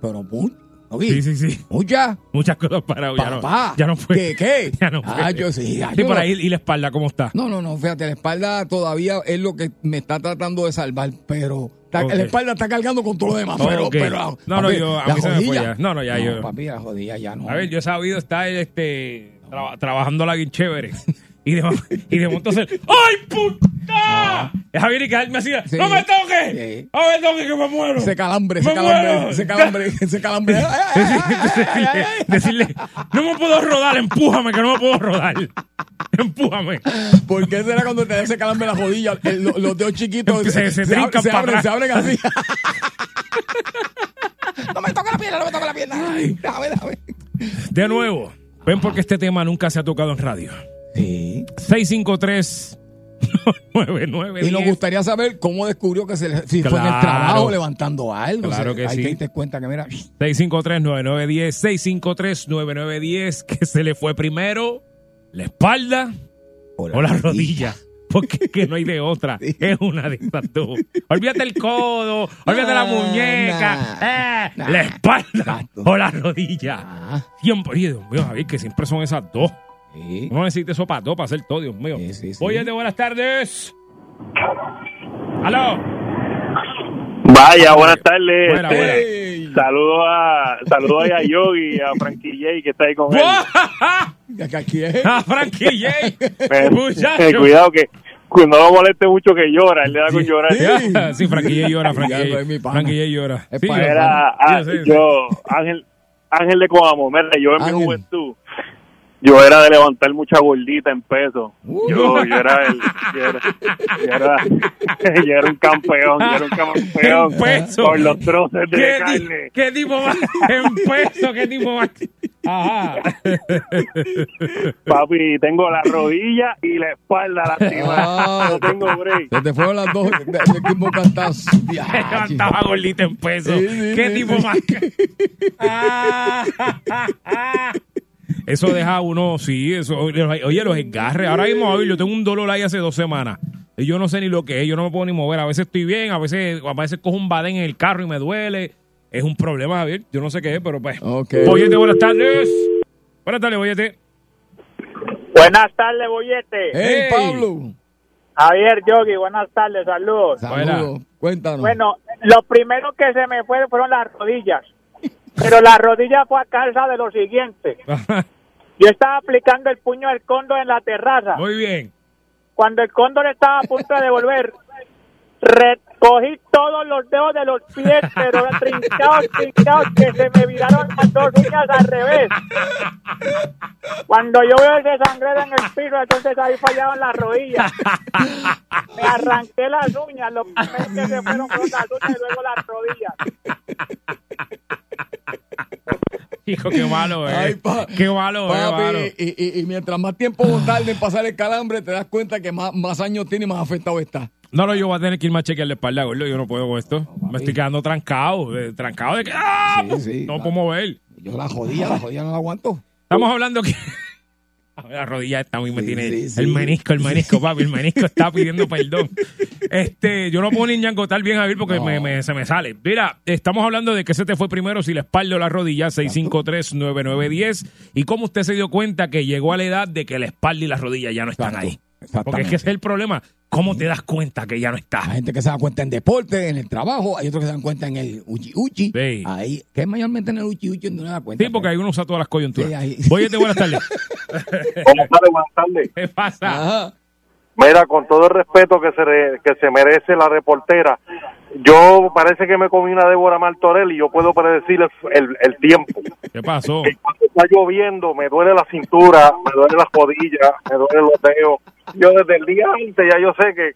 Speaker 4: pero mu- ¿no vi?
Speaker 8: Sí, sí, sí.
Speaker 4: Muchas.
Speaker 8: Muchas cosas para ya no,
Speaker 4: Papá.
Speaker 8: ya no fue.
Speaker 4: ¿Qué, qué?
Speaker 8: Ya no
Speaker 4: Ah,
Speaker 8: fue.
Speaker 4: yo sí, ah,
Speaker 8: Sí,
Speaker 4: yo
Speaker 8: por
Speaker 4: no-
Speaker 8: ahí, y la espalda, ¿cómo está?
Speaker 4: No, no, no, fíjate, la espalda todavía es lo que me está tratando de salvar, pero está-
Speaker 8: Ok.
Speaker 4: la espalda está cargando con todo lo demás. Pero,
Speaker 8: Ok.
Speaker 4: pero,
Speaker 8: No, no,
Speaker 4: papi,
Speaker 8: yo- a mí se me fue ya. No, no, ya yo-
Speaker 4: Papi, la rodilla ya no.
Speaker 8: A ver, yo he sabido estar este, traba- trabajando la bien chévere. Y de, y de momento hacer ¡Ay, puta! Javier y caerme así.
Speaker 4: Sí.
Speaker 8: ¡No me toques!
Speaker 4: Sí.
Speaker 8: ¡No me toques que me muero!
Speaker 4: Ese calambre,
Speaker 8: ¡Me
Speaker 4: calambre, ese calambre, ese calambre. Ay, ay, ay, ay, ay, ay, ay.
Speaker 8: decirle, no me puedo rodar, empújame, que no me puedo rodar. Empújame.
Speaker 4: ¿Por qué será cuando te da ese calambre en la rodilla? el- lo- los dedos chiquitos
Speaker 8: Se- se trincan
Speaker 4: se abren,
Speaker 8: atrás.
Speaker 4: se abren así. no me toca la pierna, no me toca la pierna.
Speaker 8: De nuevo, ven porque este tema nunca se ha tocado en radio.
Speaker 4: Sí.
Speaker 8: 653 9910
Speaker 4: Y nos gustaría saber cómo descubrió que se le- si fue en el
Speaker 8: Claro.
Speaker 4: trabajo levantando algo.
Speaker 8: Claro
Speaker 4: O sea,
Speaker 8: que
Speaker 4: hay
Speaker 8: sí.
Speaker 4: que darte cuenta que mira,
Speaker 8: 653-9910, 653-9910, que se le fue primero la espalda o la rodilla. Porque es que no hay de otra. Es una de estas dos. Olvídate el codo, olvídate la
Speaker 4: Nah,
Speaker 8: muñeca, eh,
Speaker 4: nah.
Speaker 8: la espalda
Speaker 4: Exacto.
Speaker 8: o la rodilla. Siempre, Dios mío, Javier, que siempre son esas dos.
Speaker 4: Sí.
Speaker 8: No necesitas eso para dos, para hacer todo, Dios mío.
Speaker 4: Sí, sí, sí.
Speaker 8: Oye, de buenas tardes. ¿Aló?
Speaker 11: Vaya, buenas tardes.
Speaker 8: Buena, buena.
Speaker 4: Ey.
Speaker 11: Saludos a, saludo a Yogi y a Frankie J que está ahí con él.
Speaker 4: ¿A?
Speaker 8: ¡Ah, Frankie J! Muchacho.
Speaker 11: cuidado que cuando no lo moleste mucho que llora, él le da con llorar.
Speaker 4: Sí.
Speaker 8: Sí, Frankie J llora, Frankie. Frankie J llora.
Speaker 4: Es
Speaker 8: Sí,
Speaker 11: Era, ah,
Speaker 8: yo,
Speaker 11: Ángel, Ángel de Coamo, mira, yo en
Speaker 4: Ángel.
Speaker 11: mi juventud, yo era de levantar mucha gordita en peso. Yo, yo era el, yo era, yo era, yo era un campeón, yo era un campeón
Speaker 8: En peso.
Speaker 11: con los troces de
Speaker 8: ¿Qué,
Speaker 11: carne.
Speaker 8: di- ¿Qué tipo más? En peso, ¿qué tipo más? Ajá.
Speaker 11: Papi, tengo la rodilla y la espalda lastimada.
Speaker 4: Ah,
Speaker 11: no tengo break.
Speaker 4: Se te fueron las dos de, de cantazo.
Speaker 8: Levantaba gordita en peso.
Speaker 4: Sí, sí,
Speaker 8: ¿Qué
Speaker 4: sí,
Speaker 8: tipo
Speaker 4: sí.
Speaker 8: más? Ah, Eso deja uno, sí, eso. Oye, los desgarres. Ahora mismo, Javier, yo tengo un dolor ahí hace dos semanas. Y yo no sé ni lo que es, yo no me puedo ni mover. A veces estoy bien, a veces, a veces cojo un badén en el carro y me duele. Es un problema, Javier. Yo no sé qué es, pero pues.
Speaker 4: Ok.
Speaker 8: Boyete, buenas tardes. Buenas tardes, Boyete.
Speaker 11: Buenas tardes, Bollete.
Speaker 4: Hey,
Speaker 8: Hey.
Speaker 4: Pablo.
Speaker 11: Javier Yogi, buenas tardes, saludos.
Speaker 4: Saludos. Cuéntanos.
Speaker 11: Bueno, lo primero que se me fue fueron las rodillas. Pero la rodilla fue a causa de lo siguiente. Yo estaba aplicando el puño del cóndor en la terraza.
Speaker 8: Muy bien.
Speaker 11: Cuando el cóndor estaba a punto de devolver, recogí todos los dedos de los pies, pero trincados, trincados, que se me viraron las dos uñas al revés. Cuando yo veo ese sangrero en el piso, entonces ahí fallaban las rodillas. Me arranqué las uñas, lo primero que se fueron fueron las uñas y luego las rodillas.
Speaker 8: Hijo, qué malo, eh.
Speaker 4: Ay, pa-
Speaker 8: qué malo, eh,
Speaker 4: Papi,
Speaker 8: malo.
Speaker 4: y, y- y mientras más tiempo tarde en pasar el calambre, te das cuenta que más, más años tiene y más afectado está.
Speaker 8: No, no, yo voy a tener que irme a chequear la espalda, gordo. Yo no puedo con esto. Me estoy quedando trancado. eh, trancado de que. ¡Ah!
Speaker 4: Sí, sí,
Speaker 8: no puedo mover.
Speaker 4: Yo la jodía, la jodía no la aguanto.
Speaker 8: Estamos hablando que. La rodilla está muy
Speaker 4: Sí,
Speaker 8: tiene
Speaker 4: sí, sí.
Speaker 8: el menisco, el menisco, papi, el menisco está pidiendo perdón. Este, yo no puedo ni ñangotar bien, Javier, porque
Speaker 4: No.
Speaker 8: me, me- se me sale. Mira, estamos hablando de que se te fue primero, si la espalda o la rodilla, 653-9910. Y cómo usted se dio cuenta que llegó a la edad de que la espalda y la rodilla ya no están
Speaker 4: Exacto,
Speaker 8: ahí. Porque es que ese es el problema. ¿Cómo te das cuenta que ya no está?
Speaker 4: Hay gente que se da cuenta en deporte, en el trabajo, hay otros que se dan cuenta en el uchi uchi.
Speaker 8: Sí.
Speaker 4: Ahí, que es mayormente en el uchi uchi donde no se da cuenta.
Speaker 8: Sí, porque hay uno usa todas las coyunturas.
Speaker 4: Sí, ahí.
Speaker 8: Buenas tardes.
Speaker 11: Buenas tardes, buenas tardes.
Speaker 8: ¿Qué pasa?
Speaker 4: Ajá.
Speaker 11: Mira, con todo el respeto que se, re- que se merece la reportera, yo parece que me comí una Débora Martorell y yo puedo predecir el, el- el tiempo.
Speaker 8: ¿Qué pasó?
Speaker 11: Que Cuando está lloviendo, me duele la cintura, me duele las rodillas, me duele los dedos. Yo desde el día antes ya yo sé que,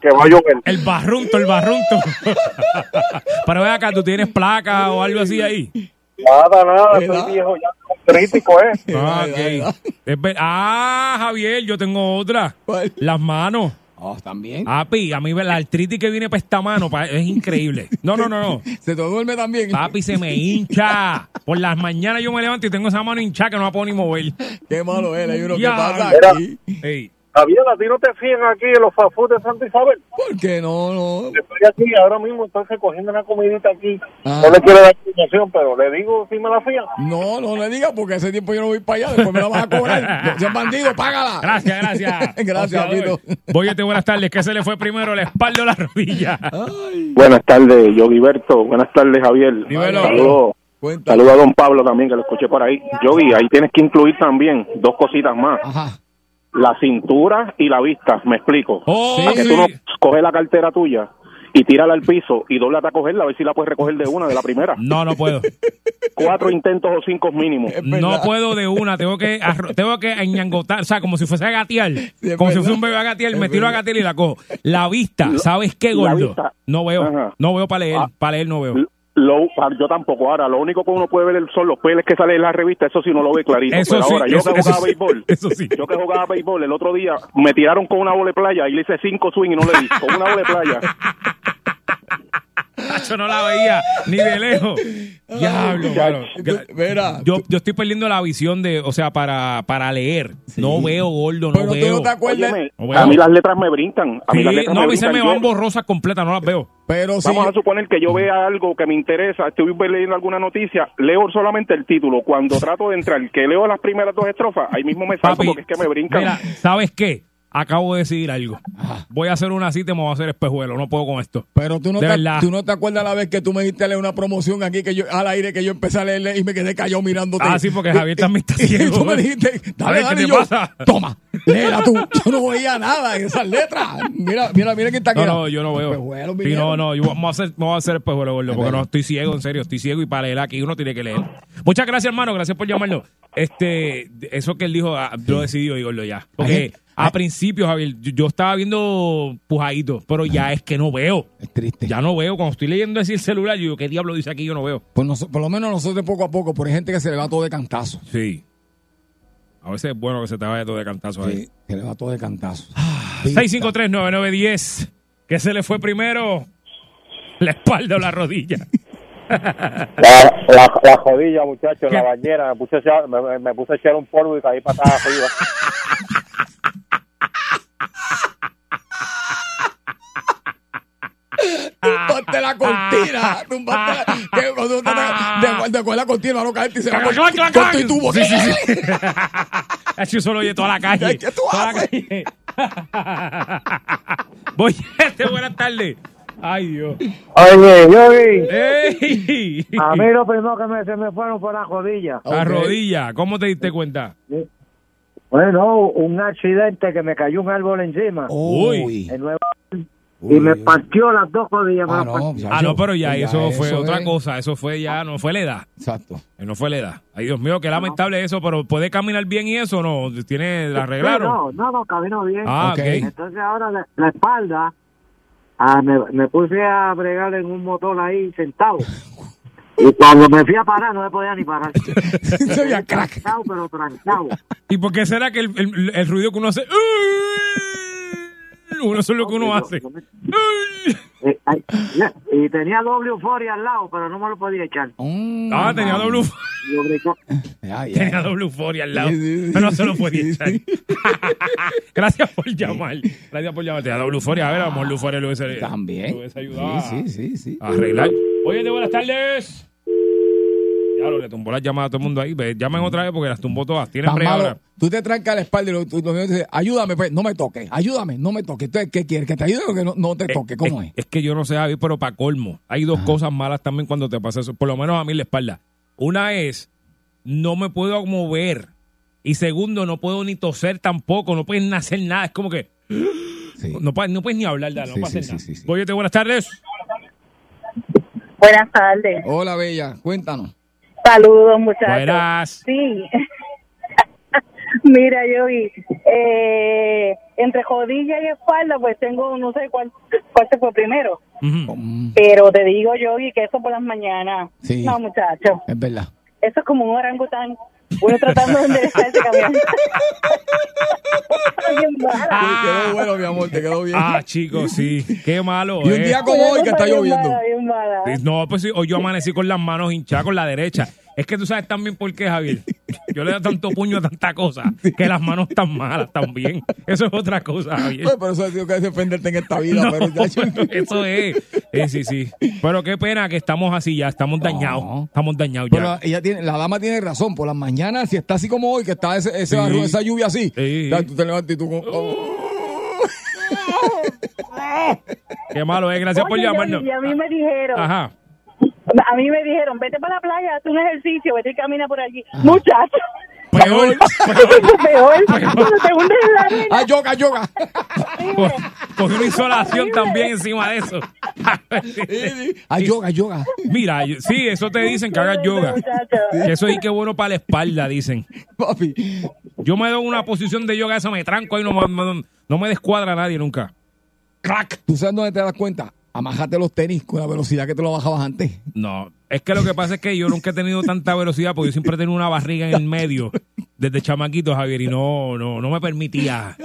Speaker 11: que va a llover.
Speaker 8: El barrunto, el barrunto. Pero ve acá, ¿tú tienes placa o algo así ahí?
Speaker 11: Nada, nada, soy viejo ya, crítico, ¿eh?
Speaker 8: Ah,
Speaker 4: Ay,
Speaker 8: ok.
Speaker 4: ay, ay.
Speaker 8: Es ver- ah, Javier, yo tengo otra.
Speaker 4: ¿Cuál?
Speaker 8: Las manos.
Speaker 4: Oh, también.
Speaker 8: Papi, a mí la artritis que viene para esta mano pa- es increíble. No, no, no, no.
Speaker 4: Se te duerme también.
Speaker 8: Papi, se me hincha. Por las mañanas yo me levanto y tengo esa mano hinchada que no la puedo ni mover.
Speaker 4: Qué malo es, hay uno que pasa
Speaker 8: Mira.
Speaker 4: aquí.
Speaker 8: Ey.
Speaker 12: Javier, ¿a ti no te fían aquí en los food de Santa Isabel?
Speaker 4: ¿Por qué no? no?
Speaker 12: Estoy aquí ahora mismo, entonces cogiendo una comidita aquí.
Speaker 4: Ah.
Speaker 12: No le quiero dar explicación, pero le digo si me la fían.
Speaker 4: No, no le digas porque ese tiempo yo no voy para allá, después me la vas a cobrar. Seas bandido, págala.
Speaker 8: Gracias, gracias.
Speaker 4: Gracias. Pito.
Speaker 8: Boyete, buenas tardes. ¿Qué se le fue primero, la espalda o la rodilla?
Speaker 13: Buenas tardes, Yogi Berto. Buenas tardes, Javier.
Speaker 8: Dímelo.
Speaker 13: Saludos. Saludos a don Pablo también, que lo escuché por ahí. Yogi, ahí tienes que incluir también dos cositas más. La cintura y la vista, me explico.
Speaker 8: Oh,
Speaker 13: Para que
Speaker 8: sí.
Speaker 13: tú no coges la cartera tuya y tírala al piso y doblate a cogerla, a ver si la puedes recoger de una, de la primera.
Speaker 8: No, no puedo.
Speaker 13: Cuatro intentos o cinco mínimo.
Speaker 8: No puedo de una, tengo que arro- tengo que añangotar, o sea, como si fuese a gatear, como si fuese un bebé a gatear, me tiro a gatear y la cojo. La vista, ¿sabes qué, gordo? No veo,
Speaker 13: Ajá.
Speaker 8: no veo para leer,
Speaker 13: Ah.
Speaker 8: para leer no veo.
Speaker 13: Lo, ah, yo tampoco. Ahora, lo único que uno puede ver son los peles que salen en la revista. Eso sí, no lo ve clarito.
Speaker 8: Eso
Speaker 13: Pero
Speaker 8: sí,
Speaker 13: ahora, yo
Speaker 8: eso-
Speaker 13: que
Speaker 8: eso
Speaker 13: jugaba
Speaker 8: sí.
Speaker 13: béisbol, yo que jugaba béisbol, el otro día me tiraron con una bola de playa y le hice cinco swing y no le di. Con una bola de playa.
Speaker 8: Yo no la veía ni de lejos. Diablo, mano.
Speaker 4: Mira.
Speaker 8: Yo, yo estoy perdiendo la visión de, o sea, para, para leer. No veo, gordo, no veo.
Speaker 13: Óyeme,
Speaker 8: No veo.
Speaker 13: a mí las letras me brincan. A mí
Speaker 8: Sí,
Speaker 13: las letras
Speaker 8: no, a
Speaker 13: me
Speaker 8: mí se
Speaker 13: brincan.
Speaker 8: me van borrosas completas, no las veo.
Speaker 4: Pero
Speaker 13: Vamos a suponer que yo vea algo que me interesa, estoy leyendo alguna noticia, leo solamente el título. Cuando trato de entrar, que leo las primeras dos estrofas, ahí mismo me salgo
Speaker 8: Papi,
Speaker 13: porque es que me brincan.
Speaker 8: Mira, ¿sabes qué? Acabo de decidir algo. Voy a hacer una cita y me voy a hacer espejuelo. No puedo con esto.
Speaker 4: Pero tú no,
Speaker 8: de
Speaker 4: te,
Speaker 8: verdad.
Speaker 4: tú no te acuerdas la vez que tú me diste a leer una promoción aquí que yo al aire que yo empecé a leerle y me quedé callado mirándote.
Speaker 8: Ah, sí, porque Javier también está
Speaker 4: Y
Speaker 8: ciego.
Speaker 4: tú me dijiste,
Speaker 8: A
Speaker 4: dale,
Speaker 8: ver,
Speaker 4: dale,
Speaker 8: ¿qué
Speaker 4: y
Speaker 8: te
Speaker 4: yo,
Speaker 8: pasa?
Speaker 4: toma, léela tú. Yo no veía nada en esas letras. Mira, mira, mira quién está aquí.
Speaker 8: No, no, yo no veo.
Speaker 4: Espejuelos
Speaker 8: Sí, no, no, yo vamos a hacer, vamos a hacer espejuelo, gordo, porque no estoy ciego, en serio, estoy ciego y para leer aquí uno tiene que leer. Muchas gracias, hermano, gracias por llamarnos. Este, eso que él dijo, ah, yo decidí oírlo ya. Porque a principio, Javier, yo, yo estaba viendo pujadito, pero ya es que no veo.
Speaker 4: Es triste.
Speaker 8: Ya no veo. Cuando estoy leyendo así el celular, yo digo, ¿qué diablo dice aquí? Yo no veo.
Speaker 4: Pues noso- por lo menos nosotros poco a poco, porque hay gente que se le va todo de cantazo.
Speaker 8: Sí. A veces es bueno que se te vaya todo de cantazo ahí.
Speaker 4: Sí, se le va todo de cantazo.
Speaker 8: 653-9910. ¿Qué se le fue primero? ¿La espalda o la rodilla?
Speaker 12: La, la, la jodilla, muchacho, en la bañera. Me puse, a echar, me, me puse a echar un polvo y caí patada arriba.
Speaker 4: Tumbaste la cortina. Tumbaste la. De, de, con la cortina, no caerte y se va con,
Speaker 8: ¡Clac, clac,
Speaker 4: con
Speaker 8: clac!
Speaker 4: tu tubo.
Speaker 8: Sí, sí, sí. Yo solo oye toda la calle.
Speaker 4: ¿Qué tú
Speaker 8: Toda la
Speaker 4: haces?
Speaker 8: calle. Voy, este, buenas tardes. Ay, Dios.
Speaker 14: Oye, yo
Speaker 8: ¡Ey!
Speaker 14: a mí lo primero que me, se me fueron fue la rodilla.
Speaker 8: La rodilla, ¿cómo te diste cuenta?
Speaker 14: Bueno, un accidente que me cayó un árbol encima.
Speaker 8: Uy.
Speaker 14: En Nueva York. y me partió las dos rodillas.
Speaker 4: Ah, no, ya
Speaker 8: Ah, no, pero ya,
Speaker 4: Ya
Speaker 8: eso fue
Speaker 4: eso
Speaker 8: otra
Speaker 4: es-
Speaker 8: cosa. Eso fue ya, no fue la edad.
Speaker 4: Exacto.
Speaker 8: Eh, No fue la edad. Ay, Dios mío, qué lamentable eso, pero ¿puede caminar bien y eso o no? ¿Tiene, la arreglaron?
Speaker 14: Sí, no, no, no, camino bien.
Speaker 8: Ah, ok.
Speaker 14: Entonces ahora la, la espalda, ah, me, me puse a bregar en un motor ahí sentado. Y cuando me fui a parar, no me podía ni parar.
Speaker 4: Se veía crack.
Speaker 14: Trancado, pero trancado.
Speaker 8: ¿Y por qué será que el, el- el ruido que uno hace... Uno es lo que uno hace.
Speaker 14: Eh, y tenía doble euforia al lado, pero no me lo podía echar.
Speaker 8: Ah, tenía doble,
Speaker 4: Ya, ya.
Speaker 8: tenía doble euforia al lado. Pero no se lo podía echar. Gracias por llamar. Gracias por llamar. Tenía doble euforia. A ver, a lo mejor euforia lo hubiese,
Speaker 4: También.
Speaker 8: lo hubiese ayudado
Speaker 4: Sí, sí, sí, sí.
Speaker 8: a arreglar. Oye, de buenas tardes. Ya lo le tumbó las llamadas a todo el mundo ahí. Ve, Llamen otra vez porque las tumbó todas. Tienen
Speaker 4: Tan malo. Tú te trancas la espalda y lo, tú, lo mismo dices, ayúdame, pues, no me toques, ayúdame, no me toques. Entonces, ¿qué quieres? ¿Que te ayude o que no, no te toque? ¿Cómo es?
Speaker 8: Es que yo no sé, Javier, pero para colmo. Hay dos cosas malas también cuando te pasa eso. Por lo menos a mí la espalda. Una es, no me puedo mover. Y segundo, no puedo ni toser tampoco. No puedes ni hacer nada. Es como que... No, puedes, no puedes ni hablar, Dana, no
Speaker 4: Sí,
Speaker 8: puedes
Speaker 4: sí,
Speaker 8: nada.
Speaker 4: sí, sí.
Speaker 8: Oye, buenas tardes.
Speaker 15: Buenas tardes.
Speaker 4: Hola, Bella, cuéntanos.
Speaker 15: Saludos, muchachos.
Speaker 8: Buenas.
Speaker 15: Sí. Mira, yo eh, entre rodilla y espalda, pues tengo, no sé cuál, cuál se fue primero.
Speaker 4: Mm,
Speaker 15: Pero te digo, Yogi, que eso por las mañanas.
Speaker 4: Sí.
Speaker 15: No, muchacho.
Speaker 4: Es verdad.
Speaker 15: Eso es como un orangután. Uno tratando de enderezar ese camión. Bien mala.
Speaker 4: Uy, quedó bueno, mi amor, te quedó bien.
Speaker 8: Ah, chicos, sí. Qué malo.
Speaker 4: Y un
Speaker 8: eh.
Speaker 4: día como hoy que está lloviendo.
Speaker 15: mala, bien mala.
Speaker 8: No, pues sí, hoy yo amanecí con las manos hinchadas con la derecha. Es que tú sabes también por qué, Javier. Yo le doy tanto puño a tanta cosa que las manos están malas también. Eso es otra cosa, Javier.
Speaker 4: Pues, por eso tengo que defenderte en esta vida.
Speaker 8: No,
Speaker 4: pero ya yo-
Speaker 8: eso es. Eh, sí, sí. Pero qué pena que estamos así ya, estamos dañados. Estamos dañados ya.
Speaker 4: Pero ella tiene, la dama tiene razón. Por las mañanas, si está así como hoy, que está ese, ese
Speaker 8: Sí.
Speaker 4: barro- esa lluvia así,
Speaker 8: Sí.
Speaker 4: ya tú te levantas y tú como, oh.
Speaker 8: Qué malo, eh. Gracias por llamarnos.
Speaker 15: Y a mí me dijeron,
Speaker 8: Ajá.
Speaker 15: A mí me dijeron, vete para la playa, haz un ejercicio, vete y camina por allí. Muchacho,
Speaker 8: Peor.
Speaker 15: peor, cuando te hundes en la arena.
Speaker 4: Ah, yoga, yoga.
Speaker 8: Co- Cogí una insolación también encima de eso.
Speaker 4: Ah, yoga, yoga.
Speaker 8: Mira, sí, eso te dicen que hagas yoga. Que eso es que bueno para la espalda, dicen.
Speaker 4: Papi.
Speaker 8: Yo me doy una posición de yoga esa, me tranco ahí, no, me- no, no me descuadra nadie nunca.
Speaker 4: Crack. ¿Tú sabes dónde te das cuenta? Amájate los tenis con la velocidad que te lo bajabas antes.
Speaker 8: No, es que lo que pasa es que yo nunca he tenido tanta velocidad porque yo siempre he tenido una barriga en el medio desde chamaquito, Javier, y no, no, no me permitía.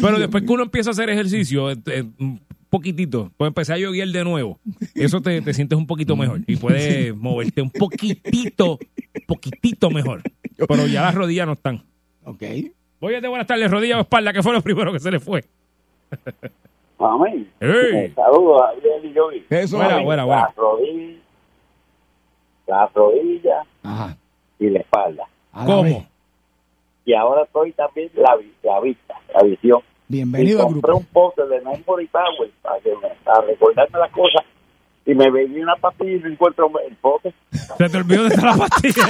Speaker 8: Pero después que uno empieza a hacer ejercicio, eh, eh, un poquitito, pues empecé a yoguear de nuevo, eso te, te sientes un poquito mejor y puedes moverte un poquitito, poquitito mejor. Pero ya las rodillas no están.
Speaker 4: Ok.
Speaker 8: Voy a buenas tardes, rodilla o espalda, que fue lo primero que se le fue.
Speaker 16: Amén.
Speaker 8: ¡Ey!
Speaker 16: Saludos a Ariel y Joey.
Speaker 4: Eso
Speaker 8: Buena, buena, buena.
Speaker 16: Las rodillas, las rodillas
Speaker 4: Ajá.
Speaker 16: y la espalda.
Speaker 8: ¿Cómo?
Speaker 16: Y ahora estoy también la, la vista, la visión.
Speaker 4: Bienvenido
Speaker 16: y
Speaker 4: al
Speaker 16: compré
Speaker 4: grupo.
Speaker 16: un poste de Memory Power para, que me- para recordarme las cosas. Y me bebí una pastilla y no encuentro el poste.
Speaker 8: Se te olvidó de estar la pastilla.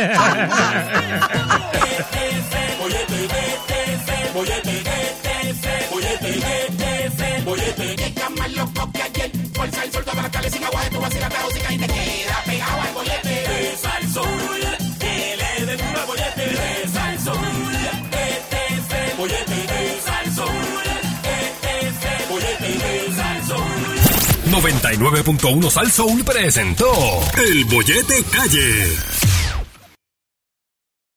Speaker 1: Bollete 99.1 Sal Soul presentó El Bollete Calle.